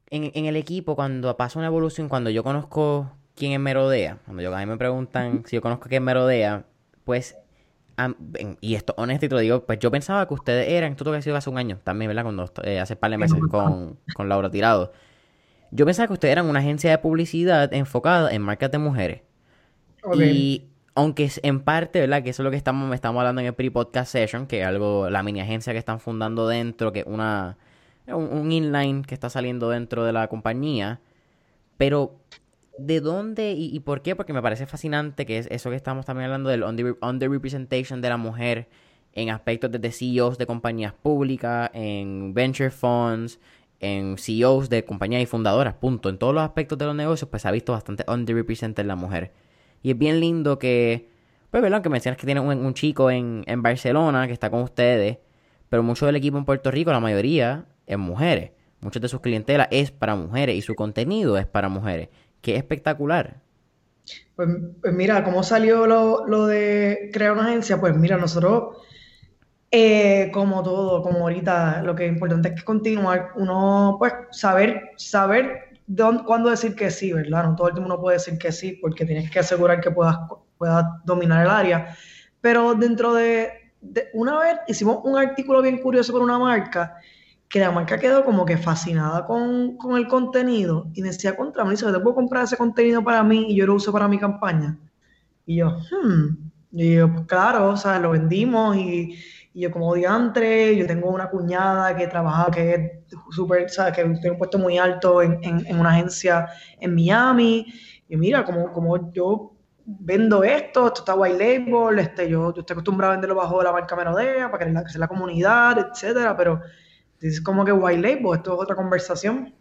En, en, el equipo, cuando pasa una evolución, cuando yo conozco quién es Merodea, cuando yo, a mí me preguntan si yo conozco quién es Merodea, pues, y esto honesto y te lo digo, pues yo pensaba que ustedes eran, esto que ha sido hace un año también, ¿verdad? Cuando eh, hace par de meses con, con Laura Tirado. Yo pensaba que ustedes eran una agencia de publicidad enfocada en marcas de mujeres. Y aunque es en parte, ¿verdad? Que eso es lo que estamos, estamos hablando en el pre-podcast session, que es algo, la mini agencia que están fundando dentro, que una, un, inline que está saliendo dentro de la compañía. Pero, ¿de dónde y, por qué? Porque me parece fascinante que es eso que estamos también hablando del underrepresentation de la mujer en aspectos de CEOs de compañías públicas, en venture funds, en CEOs de compañías y fundadoras, punto. En todos los aspectos de los negocios, pues se ha visto bastante underrepresented la mujer. Y es bien lindo que, pues, ¿verdad? Que mencionas que tienen un, chico en, en, Barcelona que está con ustedes, pero mucho del equipo en Puerto Rico, la mayoría, es mujeres. Muchas de sus clientelas es para mujeres y su contenido es para mujeres. Qué espectacular. Pues, pues mira, ¿cómo salió lo, lo, de crear una agencia? Pues mira, nosotros, eh, como todo, como ahorita, lo que es importante es que continuar, uno, pues, saber, saber cuándo decir que sí, ¿verdad? No todo el mundo puede decir que sí porque tienes que asegurar que puedas, puedas dominar el área. Pero dentro de, una vez hicimos un artículo bien curioso con una marca que la marca quedó como que fascinada con, con el contenido y decía contra mí, ¿te puedo comprar ese contenido para mí y yo lo uso para mi campaña? Y yo, hmm. Y yo, pues claro, o sea, lo vendimos y y yo como diantre, yo tengo una cuñada que trabaja, que es súper, ¿sabes? Que tiene un puesto muy alto en, en, una agencia en Miami. Y mira, como, como yo vendo esto, esto está white label, este, yo, yo estoy acostumbrado a venderlo bajo la marca Menodea para que la, la comunidad, etcétera, pero es como que white label, esto es otra conversación.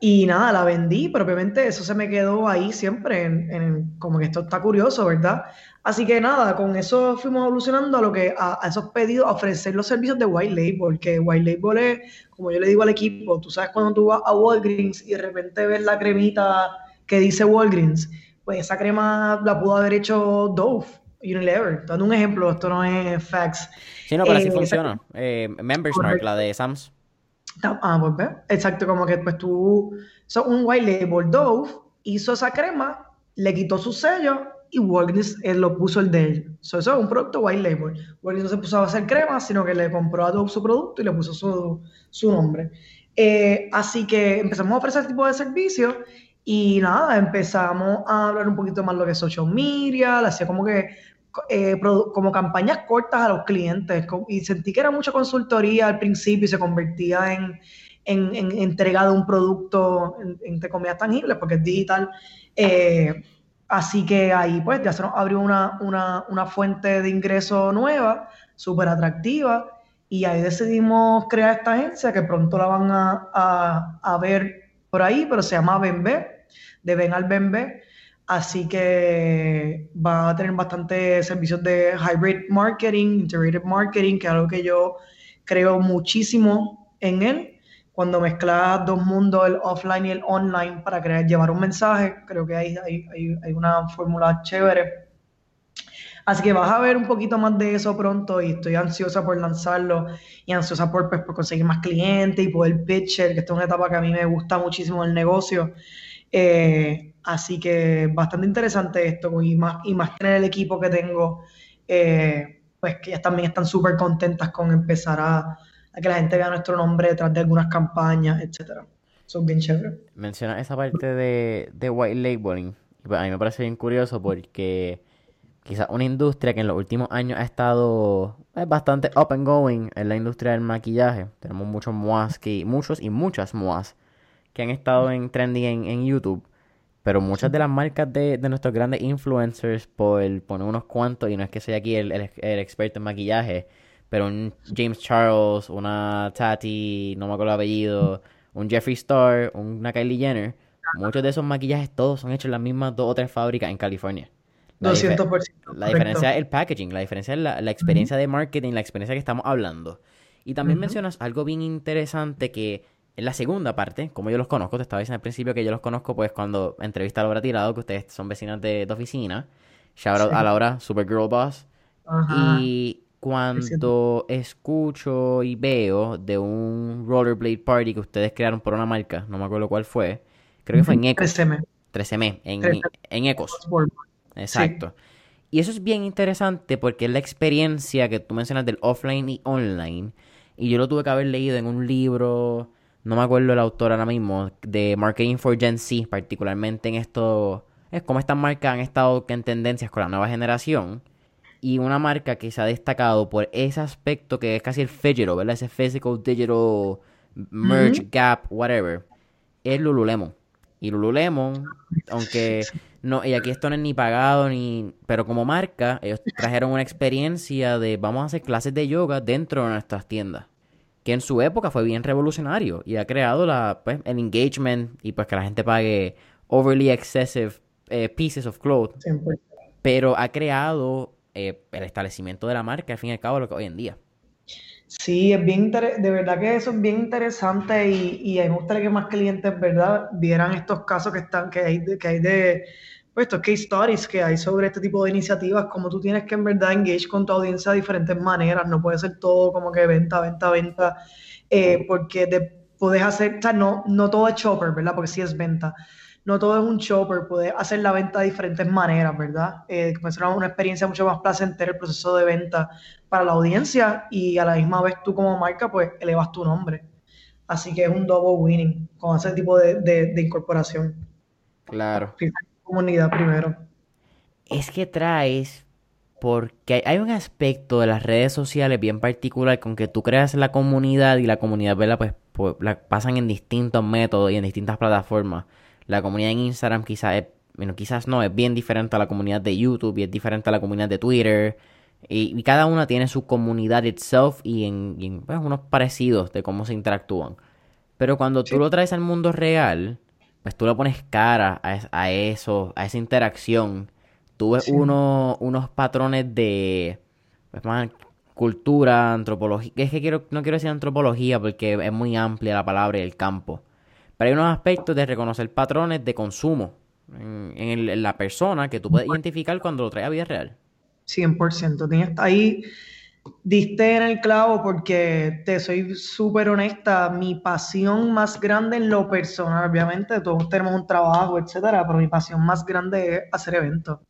Y nada, la vendí, pero obviamente eso se me quedó ahí siempre, en, en, como que esto está curioso, ¿verdad? Así que nada, con eso fuimos evolucionando a lo que a, esos pedidos, a ofrecer los servicios de White Label, que White Label es, como yo le digo al equipo, tú sabes cuando tú vas a Walgreens y de repente ves la cremita que dice Walgreens, pues esa crema la pudo haber hecho Dove, Unilever. Dando un ejemplo, esto no es facts. Sí, no, pero así eh, funciona. Eh, Members Mark, la de Sams. Ah, pues ve. Exacto, como que pues tú, so, un White Label Dove hizo esa crema, le quitó su sello y Walgreens eh, lo puso el de él. eso es un producto white label. Walgreens no se puso a hacer crema, sino que le compró a todo su producto y le puso su, su nombre. Eh, así que empezamos a ofrecer ese tipo de servicios y nada, empezamos a hablar un poquito más lo que es social media, hacía como que eh, como campañas cortas a los clientes y sentí que era mucha consultoría al principio y se convertía en, en, en entrega de un producto, entre comillas, tangibles, porque es digital. Eh, Así que ahí pues ya se nos abrió una, una, fuente de ingreso nueva, súper atractiva, y ahí decidimos crear esta agencia que pronto la van a, a, ver por ahí, pero se llama Benbe, de Ben al Benbe. Así que va a tener bastante servicios de hybrid marketing, integrated marketing, que es algo que yo creo muchísimo en él. Cuando mezclas dos mundos, el offline y el online, para crear, llevar un mensaje, creo que hay, hay, hay una fórmula chévere. Así que vas a ver un poquito más de eso pronto y estoy ansiosa por lanzarlo y ansiosa por, pues, por conseguir más clientes y poder pitcher, que esta es una etapa que a mí me gusta muchísimo el negocio. Eh, así que bastante interesante esto y más, y más tener el equipo que tengo, eh, pues que ellas también están súper contentas con empezar a, que la gente vea nuestro nombre detrás de algunas campañas, etcétera. Son bien chévere. Menciona esa parte de, de white labeling. A mí me parece bien curioso porque quizás una industria que en los últimos años ha estado eh, bastante up and going en la industria del maquillaje. Tenemos muchos moas que, muchos y muchas moas que han estado en trending en, YouTube. Pero muchas de las marcas de, nuestros grandes influencers, por poner unos cuantos, y no es que soy aquí el, experto en maquillaje, pero un James Charles, una Tati, no me acuerdo el apellido, un Jeffree Star, una Kylie Jenner, muchos de esos maquillajes todos son hechos en las mismas dos o tres fábricas en California. La 200%. la diferencia es el packaging, la diferencia es la, experiencia de marketing, la experiencia que estamos hablando. Y también mencionas algo bien interesante que en la segunda parte, como yo los conozco, te estaba diciendo al principio que yo los conozco, pues cuando entrevista a Laura Tirado, que ustedes son vecinas de, oficina. Shout out a Laura, Supergirl Boss. Y cuando escucho y veo de un rollerblade party que ustedes crearon por una marca, no me acuerdo cuál fue, creo que fue en Ecos. 13M. 13M, en, en Ecos. Exacto. Y eso es bien interesante porque es la experiencia que tú mencionas del offline y online. Y yo lo tuve que haber leído en un libro no me acuerdo el autor ahora mismo, de Marketing for Gen Z, particularmente en esto, es como estas marcas han estado en tendencias con la nueva generación. Y una marca que se ha destacado por ese aspecto que es casi el fidget, ¿verdad? Ese physical, digital, merge, gap, whatever, es Lululemon. Y Lululemon, aunque no, y aquí esto no es ni pagado ni, pero como marca, ellos trajeron una experiencia de vamos a hacer clases de yoga dentro de nuestras tiendas que en su época fue bien revolucionario y ha creado la, pues, el engagement y pues que la gente pague overly excessive eh, pieces of clothes. Pero ha creado eh, el establecimiento de la marca, al fin y al cabo, lo que hoy en día. Sí, es bien de verdad que eso es bien interesante y, y me gustaría que más clientes, ¿verdad?, vieran estos casos que están, que hay que hay de pues, estos case stories que hay sobre este tipo de iniciativas, como tú tienes que en verdad engage con tu audiencia de diferentes maneras, no puede ser todo como que venta, venta, venta, eh, porque te puedes hacer, o sea, no, no todo es chopper, ¿verdad? Porque sí es venta. No todo es un chopper, puedes hacer la venta de diferentes maneras, ¿verdad? Eh, una experiencia mucho más placentera el proceso de venta para la audiencia y a la misma vez tú como marca, pues elevas tu nombre. Así que es un double winning con ese tipo de, de incorporación. Claro comunidad primero. Es que traes, porque hay un aspecto de las redes sociales bien particular con que tú creas la comunidad y la comunidad, Pues, pues, la pasan en distintos métodos y en distintas plataformas. La comunidad en Instagram quizás es, bueno, quizás no, es bien diferente a la comunidad de YouTube y es diferente a la comunidad de Twitter. Y, cada una tiene su comunidad itself y en, pues, unos parecidos de cómo se interactúan. Pero cuando tú lo traes al mundo real, pues tú le pones cara a, eso, a esa interacción. Tú ves unos patrones de pues, más cultura, antropología. Es que quiero, no quiero decir antropología porque es muy amplia la palabra y el campo. Pero hay unos aspectos de reconocer patrones de consumo en, la persona que tú puedes identificar cuando lo trae a vida real. 100%. Tienes ahí diste en el clavo porque te soy súper honesta, mi pasión más grande en lo personal, obviamente todos tenemos un trabajo, etcétera, pero mi pasión más grande es hacer eventos.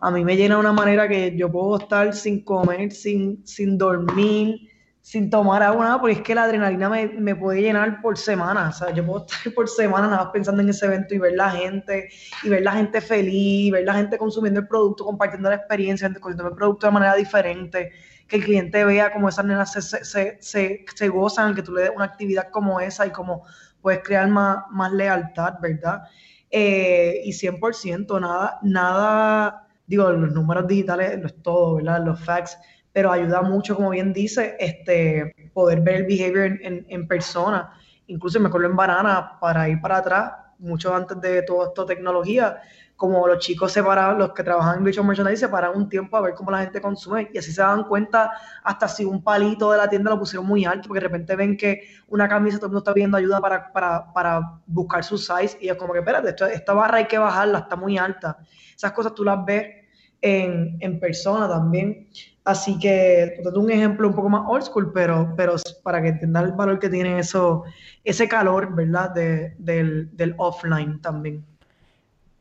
A mí me llena de una manera que yo puedo estar sin comer, sin, sin dormir, sin tomar agua, nada, porque es que la adrenalina me, me puede llenar por semana, o sea, yo puedo estar por semana nada más pensando en ese evento y ver la gente, y ver la gente feliz, ver la gente consumiendo el producto, compartiendo la experiencia, consumiendo el producto de manera diferente que el cliente vea cómo esas nenas se, gozan, que tú le des una actividad como esa y cómo puedes crear más, más lealtad, ¿verdad? Eh, y 100%, nada, nada, digo, los números digitales no es todo, ¿verdad? Los facts, pero ayuda mucho, como bien dice, este, poder ver el behavior en, en, persona. Incluso me acuerdo en Banana, para ir para atrás, mucho antes de toda esta tecnología, como los chicos separan, los que trabajan en Visual Merchandise separan un tiempo a ver cómo la gente consume y así se dan cuenta hasta si un palito de la tienda lo pusieron muy alto, porque de repente ven que una camisa todo el mundo está pidiendo ayuda para, para, para buscar su size y es como que, espérate, esta barra hay que bajarla, está muy alta. Esas cosas tú las ves en, en persona también. Así que, un ejemplo un poco más old school, pero, pero para que entiendan el valor que tiene eso, ese calor, ¿verdad? De, del, del offline también.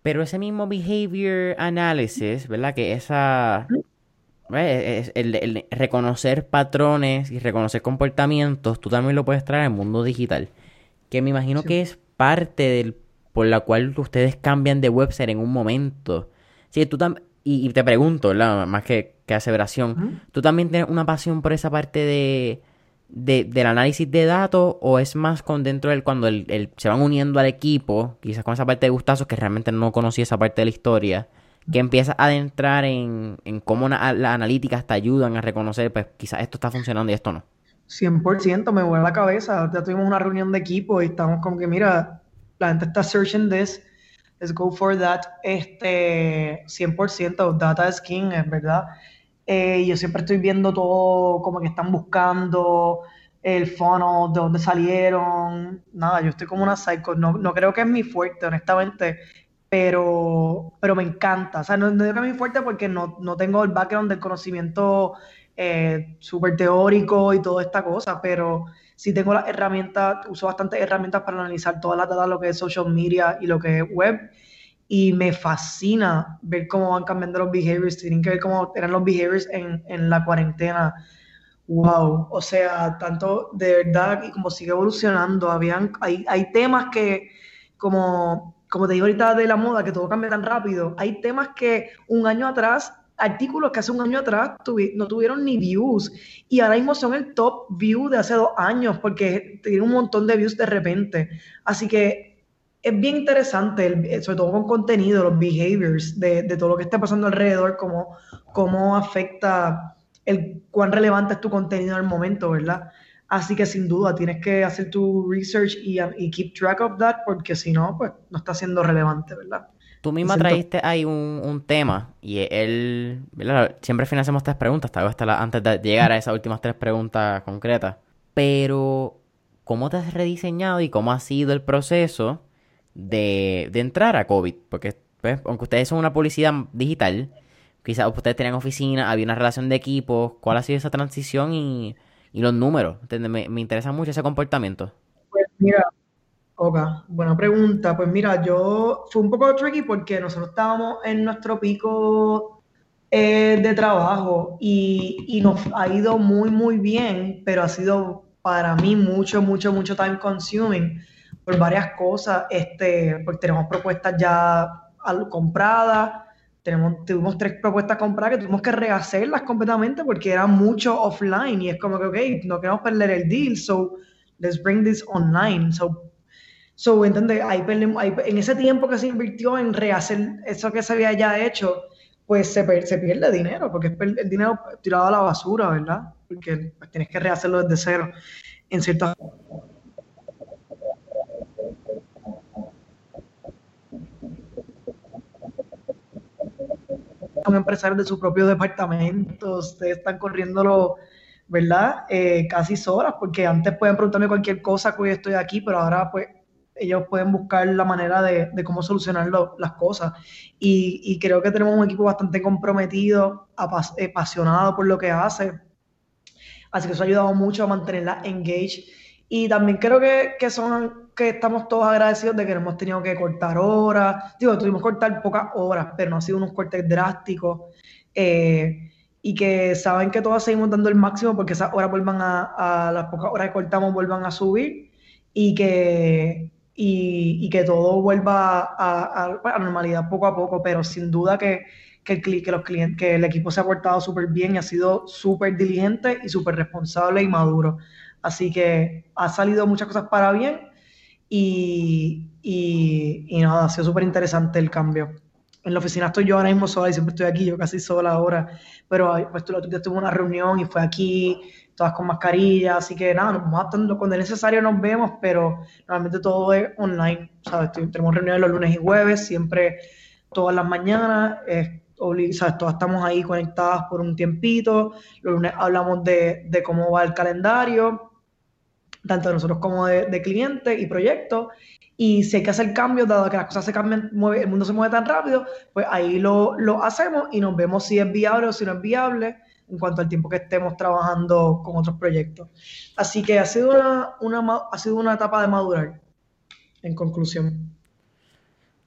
Pero ese mismo behavior analysis, ¿verdad? Que esa... El, reconocer patrones y reconocer comportamientos, tú también lo puedes traer al mundo digital. Que me imagino que es parte del por la cual ustedes cambian de website en un momento. Sí, tú y, te pregunto, ¿verdad? Más que, que aseveración, ¿tú también tienes una pasión por esa parte de, de, del análisis de datos o es más con dentro del cuando el, se van uniendo al equipo, quizás con esa parte de gustazos que realmente no conocí esa parte de la historia, que empiezas a adentrar en, en cómo las analíticas te ayudan a reconocer, pues quizás esto está funcionando y esto no. 100%, me vuelve la cabeza. Ya tuvimos una reunión de equipo y estamos como que, mira, la gente está searching this, let's go for that. Este, 100%, data is king, es verdad. Eh, yo siempre estoy viendo todo como que están buscando el funnel, de dónde salieron. Nada, yo estoy como una psycho. No, no creo que es mi fuerte, honestamente, pero, pero me encanta. O sea, no, digo que es mi fuerte porque no, no tengo el background del conocimiento eh, súper teórico y toda esta cosa, pero sí tengo las herramientas, uso bastantes herramientas para analizar todas las datas, lo que es social media y lo que es web y me fascina ver cómo van cambiando los behaviors. Tienen que ver cómo eran los behaviors en, en la cuarentena. Wow, o sea, tanto de verdad y como sigue evolucionando, habían, hay, hay temas que, como, como te digo ahorita de la moda, que todo cambia tan rápido, hay temas que un año atrás, artículos que hace un año atrás no tuvieron ni views y ahora mismo son el top view de hace dos años porque tienen un montón de views de repente. Así que es bien interesante, sobre todo con contenido, los behaviors de, todo lo que está pasando alrededor, cómo, cómo afecta el cuán relevante es tu contenido en el momento, ¿verdad? Así que sin duda tienes que hacer tu research y, y keep track of that, porque si no, pues no está siendo relevante, ¿verdad? Tú misma traíste ahí un, un, tema y él, ¿verdad? Siempre financiamos tres preguntas, tal vez hasta antes de llegar a esas últimas tres preguntas concretas. Pero, ¿cómo te has rediseñado y cómo ha sido el proceso de, de entrar a COVID, porque pues, aunque ustedes son una publicidad digital, quizás ustedes tenían oficina, había una relación de equipo, ¿cuál ha sido esa transición y, y los números? Me, me, interesa mucho ese comportamiento. Pues mira, Oka, buena pregunta. Pues mira, yo fue un poco tricky porque nosotros estábamos en nuestro pico eh, de trabajo y, y nos ha ido muy, muy bien, pero ha sido para mí mucho, mucho, mucho time consuming por varias cosas, este, porque tenemos propuestas ya compradas, tenemos, tuvimos tres propuestas compradas que tuvimos que rehacerlas completamente porque era mucho offline y es como que, ok, no queremos perder el deal, so let's bring this online. So, so ¿entiendes? Ahí, en ese tiempo que se invirtió en rehacer eso que se había ya hecho, pues se, pierde dinero, porque es el dinero tirado a la basura, ¿verdad? Porque pues, tienes que rehacerlo desde cero en ciertas son empresarios de sus propios departamentos, ustedes están corriéndolo, ¿verdad? Eh, casi solas, porque antes pueden preguntarme cualquier cosa que hoy estoy aquí, pero ahora pues ellos pueden buscar la manera de, cómo solucionar las cosas. Y, creo que tenemos un equipo bastante comprometido, apasionado por lo que hace. Así que eso ha ayudado mucho a mantenerla engaged. Y también creo que, que son que estamos todos agradecidos de que no hemos tenido que cortar horas. Digo, tuvimos que cortar pocas horas, pero no ha sido unos cortes drásticos. Eh, y que saben que todas seguimos dando el máximo porque esas horas vuelvan a, las pocas horas que cortamos vuelvan a subir y que, y, que todo vuelva a, a, normalidad poco a poco, pero sin duda que, que, el, que, los clientes, que el equipo se ha portado súper bien y ha sido súper diligente y súper responsable y maduro. Así que ha salido muchas cosas para bien y, nada, ha sido súper interesante el cambio. En la oficina estoy yo ahora mismo sola y siempre estoy aquí, yo casi sola ahora, pero pues tuve una reunión y fue aquí, todas con mascarilla, así que nada, nos vamos cuando es necesario nos vemos, pero normalmente todo es online, ¿sabes? Tenemos reuniones los lunes y jueves, siempre todas las mañanas, todas estamos ahí conectadas por un tiempito, los lunes hablamos de, cómo va el calendario, tanto de nosotros como de, clientes y proyectos, y si hay que hacer cambios, dado que las cosas se cambian, el mundo se mueve tan rápido, pues ahí lo, lo hacemos y nos vemos si es viable o si no es viable en cuanto al tiempo que estemos trabajando con otros proyectos. Así que ha sido una, una, ha sido una etapa de madurar, en conclusión.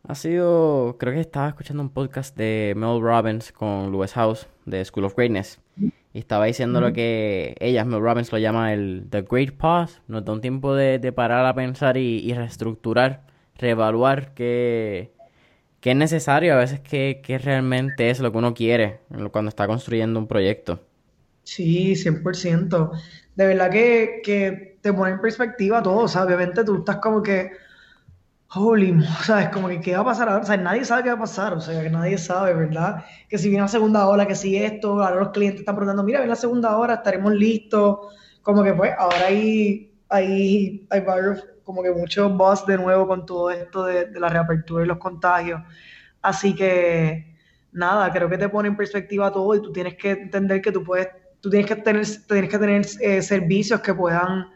Ha sido, creo que estaba escuchando un podcast de Mel Robbins con Lewis House de School of Greatness. Y estaba diciendo lo que ella, Mel Robbins, lo llama el The Great Pause. Nos da un tiempo de, parar a pensar y, reestructurar, reevaluar qué, qué es necesario, a veces qué, qué realmente es lo que uno quiere cuando está construyendo un proyecto. Sí, 100%. De verdad que, que te pone en perspectiva todo. O sea, obviamente tú estás como que holy, o sea, es como que qué va a pasar ahora, o sea, nadie sabe qué va a pasar, o sea, que nadie sabe, ¿verdad? Que si viene la segunda ola, que si esto, ahora los clientes están preguntando, mira, viene la segunda hora, estaremos listos, como que pues ahora hay, hay, hay varios, como que muchos boss de nuevo con todo esto de, de la reapertura y los contagios, así que nada, creo que te pone en perspectiva todo y tú tienes que entender que tú puedes, tú tienes que tener, tienes que tener eh, servicios que puedan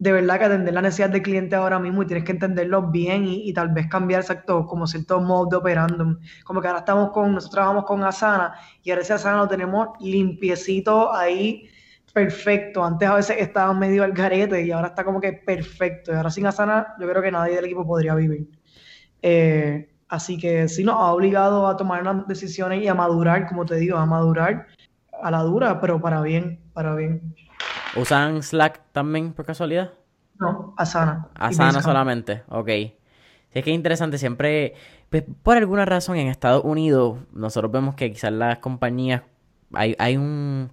de verdad que atender la necesidad del cliente ahora mismo y tienes que entenderlo bien y, tal vez cambiar exacto como cierto modo de operando. Como que ahora estamos con, nosotros trabajamos con Asana y ahora ese Asana lo tenemos limpiecito ahí, perfecto. Antes a veces estaba medio al garete y ahora está como que perfecto. Y ahora sin Asana yo creo que nadie del equipo podría vivir. Eh, así que sí nos ha obligado a tomar unas decisiones y a madurar, como te digo, a madurar a la dura, pero para bien, para bien. ¿Usan Slack también por casualidad? No, Asana. Asana solamente, ok. Sí, es que es interesante, siempre, pues, por alguna razón en Estados Unidos, nosotros vemos que quizás las compañías, hay, hay un,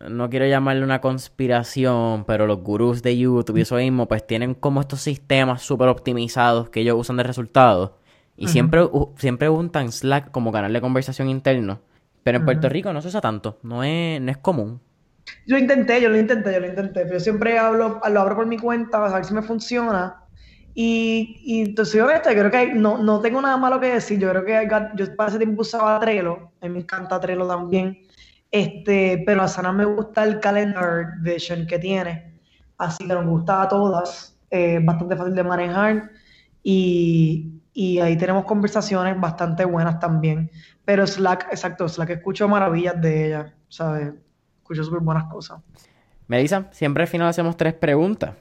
no quiero llamarle una conspiración, pero los gurús de YouTube y eso mismo, pues tienen como estos sistemas súper optimizados que ellos usan de resultados. Y siempre, siempre usan Slack como canal de conversación interno. Pero en Puerto Rico no se usa tanto, no es, no es común. Yo intenté, yo lo intenté, yo lo intenté, pero yo siempre hablo, lo abro por mi cuenta, a ver si me funciona. Y, y entonces, honesta, creo que no, no tengo nada malo que decir. Yo creo que yo para ese tiempo usaba Trello, a mí me encanta Trello también. Este, pero a Sana me gusta el calendar vision que tiene, así que nos gusta a todas, eh, bastante fácil de manejar y, y ahí tenemos conversaciones bastante buenas también. Pero Slack, exacto, Slack escucho maravillas de ella, ¿sabes? escucho súper buenas cosas. Melissa, siempre al final hacemos tres preguntas.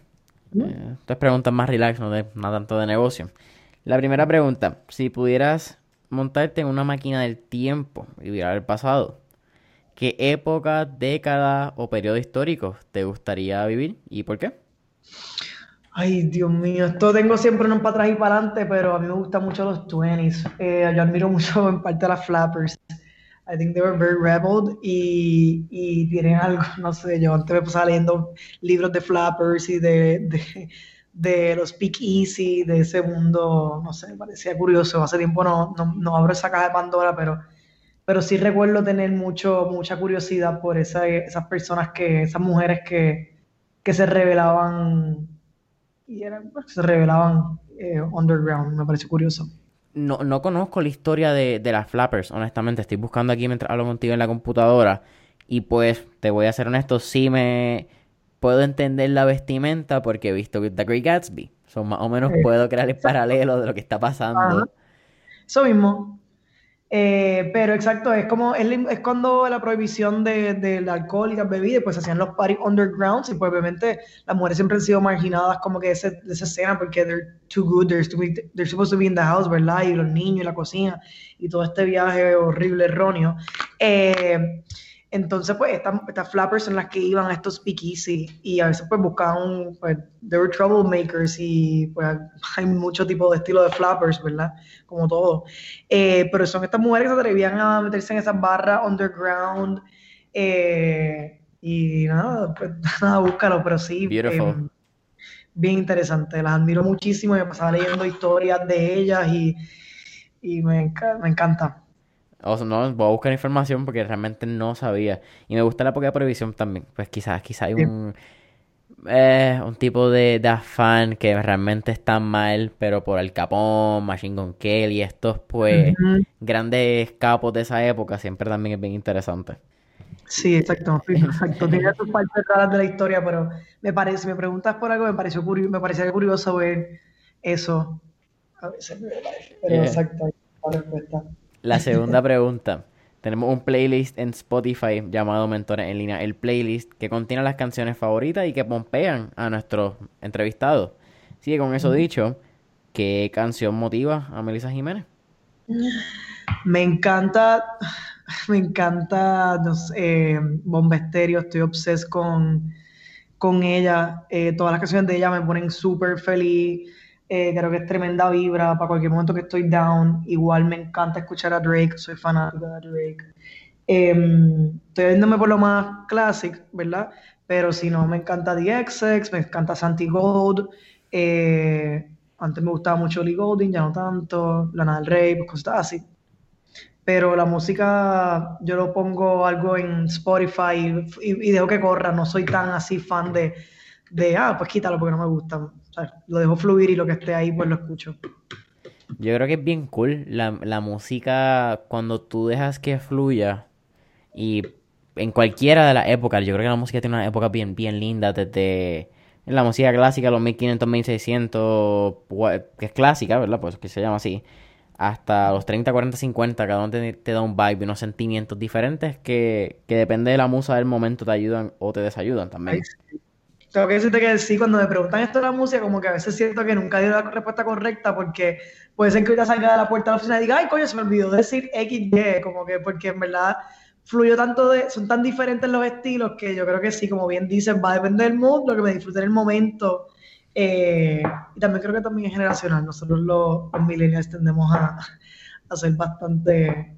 Eh, tres preguntas más relax, no, de, nada tanto de negocio. La primera pregunta, si pudieras montarte en una máquina del tiempo y virar el pasado, ¿qué época, década o periodo histórico te gustaría vivir y por qué? Ay, Dios mío, esto tengo siempre un para atrás y para adelante, pero a mí me gustan mucho los 20s. Eh, yo admiro mucho en parte a las flappers. I think they were very rebel y, tienen algo, no sé, yo antes me pasaba leyendo libros de flappers y de, de, de los de ese mundo, no sé, me parecía curioso. Hace tiempo no, no, abro esa caja de Pandora, pero, pero sí recuerdo tener mucho, mucha curiosidad por esa, esas personas que, esas mujeres que, que se revelaban y eran, pues, se revelaban eh, underground, me parece curioso no, no conozco la historia de, de, las flappers, honestamente. Estoy buscando aquí mientras hablo contigo en la computadora. Y pues, te voy a ser honesto, sí me puedo entender la vestimenta porque he visto The Great Gatsby. So, más o menos puedo crear el paralelo de lo que está pasando. Eso mismo. Eh, pero exacto, es como, es, cuando la prohibición del de, alcohol y las bebidas, pues hacían los party undergrounds y pues obviamente las mujeres siempre han sido marginadas como que de, ese, de esa escena porque they're too good, they're, they're supposed to be in the house, ¿verdad? Y los niños y la cocina y todo este viaje horrible, erróneo. Eh, entonces, pues, estas, estas, flappers son las que iban a estos speakeasy y a veces, pues, buscaban, pues, they were troublemakers y, pues, hay mucho tipo de estilo de flappers, ¿verdad? Como todo. Eh, pero son estas mujeres que se atrevían a meterse en esas barras underground eh, y nada, pues, nada, búscalo, pero sí. Beautiful. bien interesante, las admiro muchísimo, me pasaba leyendo historias de ellas y, y me, me encanta. O no, voy a buscar información porque realmente no sabía. Y me gusta la época de prohibición también. Pues quizás, quizás hay un... eh, un tipo de, de, afán que realmente está mal, pero por el Capón, Machine Gun Kelly, estos pues grandes capos de esa época siempre también es bien interesante. Sí, exacto, exacto. Tiene sus partes raras de la historia, pero me parece, si me preguntas por algo, me pareció curioso, me parecía curioso ver eso. A veces me parece, pero exacto, la respuesta. La segunda pregunta. Tenemos un playlist en Spotify llamado Mentores en Línea, el playlist que contiene las canciones favoritas y que pompean a nuestros entrevistados. Así que con eso dicho, ¿qué canción motiva a Melissa Jiménez? Me encanta, me encanta, no sé, Bomba Estéreo, estoy obses con, con ella. Eh, todas las canciones de ella me ponen súper feliz. Eh, creo que es tremenda vibra para cualquier momento que estoy down. Igual me encanta escuchar a Drake, soy fanática de Drake. Em, estoy viéndome por lo más clásico, ¿verdad? Pero si no, me encanta The XX, me encanta Santi Gold. Eh, antes me gustaba mucho Lee Golding, ya no tanto. Lana del Rey, pues cosas así. Pero la música, yo lo pongo algo en Spotify y, y dejo que corra. No soy tan así fan de, de, ah, pues quítalo porque no me gusta lo dejo fluir y lo que esté ahí, pues lo escucho. Yo creo que es bien cool la, la música cuando tú dejas que fluya y en cualquiera de las épocas, yo creo que la música tiene una época bien, bien linda desde la música clásica, los 1500, 1600, que es clásica, ¿verdad? Pues que se llama así, hasta los 30, 40, 50, cada uno te, da un vibe, unos sentimientos diferentes que, que depende de la musa del momento te ayudan o te desayudan también tengo que decirte que sí, cuando me preguntan esto de la música, como que a veces siento que nunca dado la respuesta correcta porque puede ser que ahorita salga de la puerta de la oficina y diga, ay, coño, se me olvidó decir XY, como que porque en verdad fluyó tanto de, son tan diferentes los estilos que yo creo que sí, como bien dicen, va a depender del mood, lo que me disfrute en el momento. Eh, y también creo que también es generacional. Nosotros los, millennials tendemos a, a ser bastante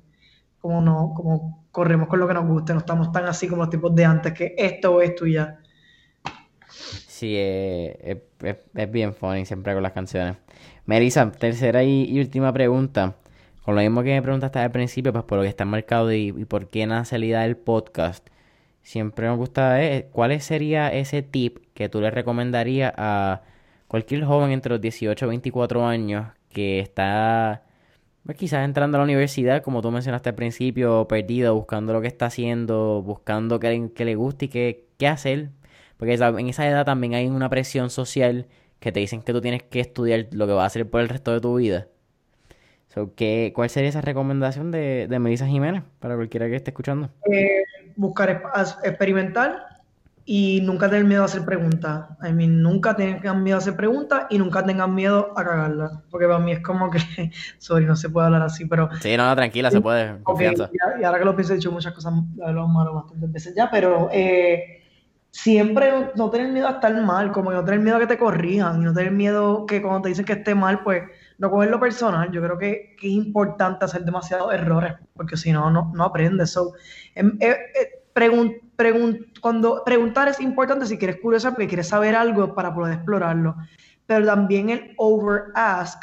como no, como corremos con lo que nos guste, no estamos tan así como los tipos de antes, que esto o esto y ya. Sí, eh, es, bien funny siempre con las canciones. Melissa, tercera y, última pregunta. Con lo mismo que me preguntaste al principio, pues por lo que está marcado y, por qué nace la del podcast. Siempre me gusta ver cuál sería ese tip que tú le recomendarías a cualquier joven entre los 18 y 24 años que está pues, quizás entrando a la universidad, como tú mencionaste al principio, perdido, buscando lo que está haciendo, buscando qué, le guste y qué, qué hacer porque en esa edad también hay una presión social que te dicen que tú tienes que estudiar lo que vas a hacer por el resto de tu vida. ¿qué, ¿Cuál sería esa recomendación de, de Melissa Jiménez para cualquiera que esté escuchando? Eh, buscar experimentar y nunca tener miedo a hacer preguntas. I mean, nunca tengan miedo a hacer preguntas y nunca tengan miedo a cagarla. Porque para mí es como que, sorry, no se puede hablar así, pero... Sí, no, tranquila, se puede, confianza. y, ahora que lo pienso, he dicho muchas cosas, lo malo bastantes veces ya, pero eh, siempre no tener miedo a estar mal, como no tener miedo a que te corrijan, y no tener miedo que cuando te dicen que esté mal, pues no cogerlo personal. Yo creo que, es importante hacer demasiados errores, porque si no, no, aprendes. So, em, eh, eh, cuando preguntar es importante si quieres curiosidad, porque quieres saber algo para poder explorarlo. Pero también el over ask,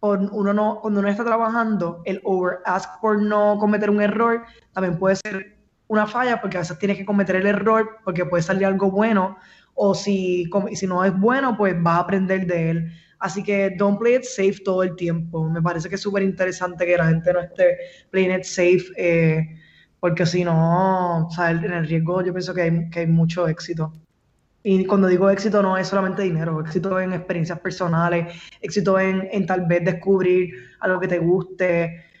uno no, cuando uno está trabajando, el over ask por no cometer un error, también puede ser una falla porque a veces tienes que cometer el error porque puede salir algo bueno o si, si no es bueno, pues vas a aprender de él. Así que don't play it safe todo el tiempo. Me parece que es súper interesante que la gente no esté playing it safe eh, porque si no, o sea, en el riesgo yo pienso que hay, que hay mucho éxito. Y cuando digo éxito no es solamente dinero, éxito en experiencias personales, éxito en, en tal vez descubrir algo que te guste,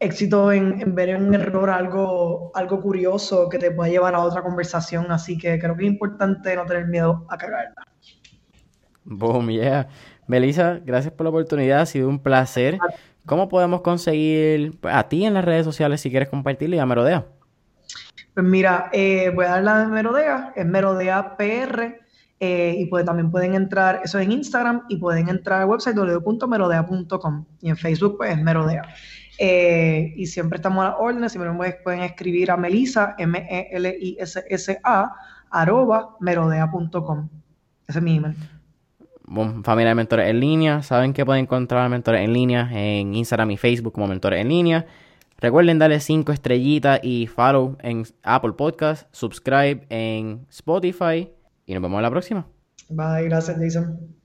éxito en, ver en un error algo, algo curioso que te pueda llevar a otra conversación. Así que creo que es importante no tener miedo a cagarla. Boom, yeah. Melissa, gracias por la oportunidad, ha sido un placer. ¿Cómo podemos conseguir a ti en las redes sociales si quieres compartirlo y a Merodea? Pues mira, eh, voy a dar la de Merodea, es Merodea PR. Eh, y pues también pueden entrar, eso en Instagram, y pueden entrar al website www.merodea.com. Y en Facebook, pues Merodea. Eh, y siempre estamos a las órdenes. Siempre me pueden escribir a Melisa, M-E-L-I-S-S-A, arroba merodea.com. Ese es mi email. familia de mentores en línea, saben que pueden encontrar a mentores en línea en Instagram y Facebook como mentores en línea. Recuerden darle 5 estrellitas y follow en Apple Podcast, subscribe en Spotify y nos vemos en la próxima. Bye, gracias, Jason.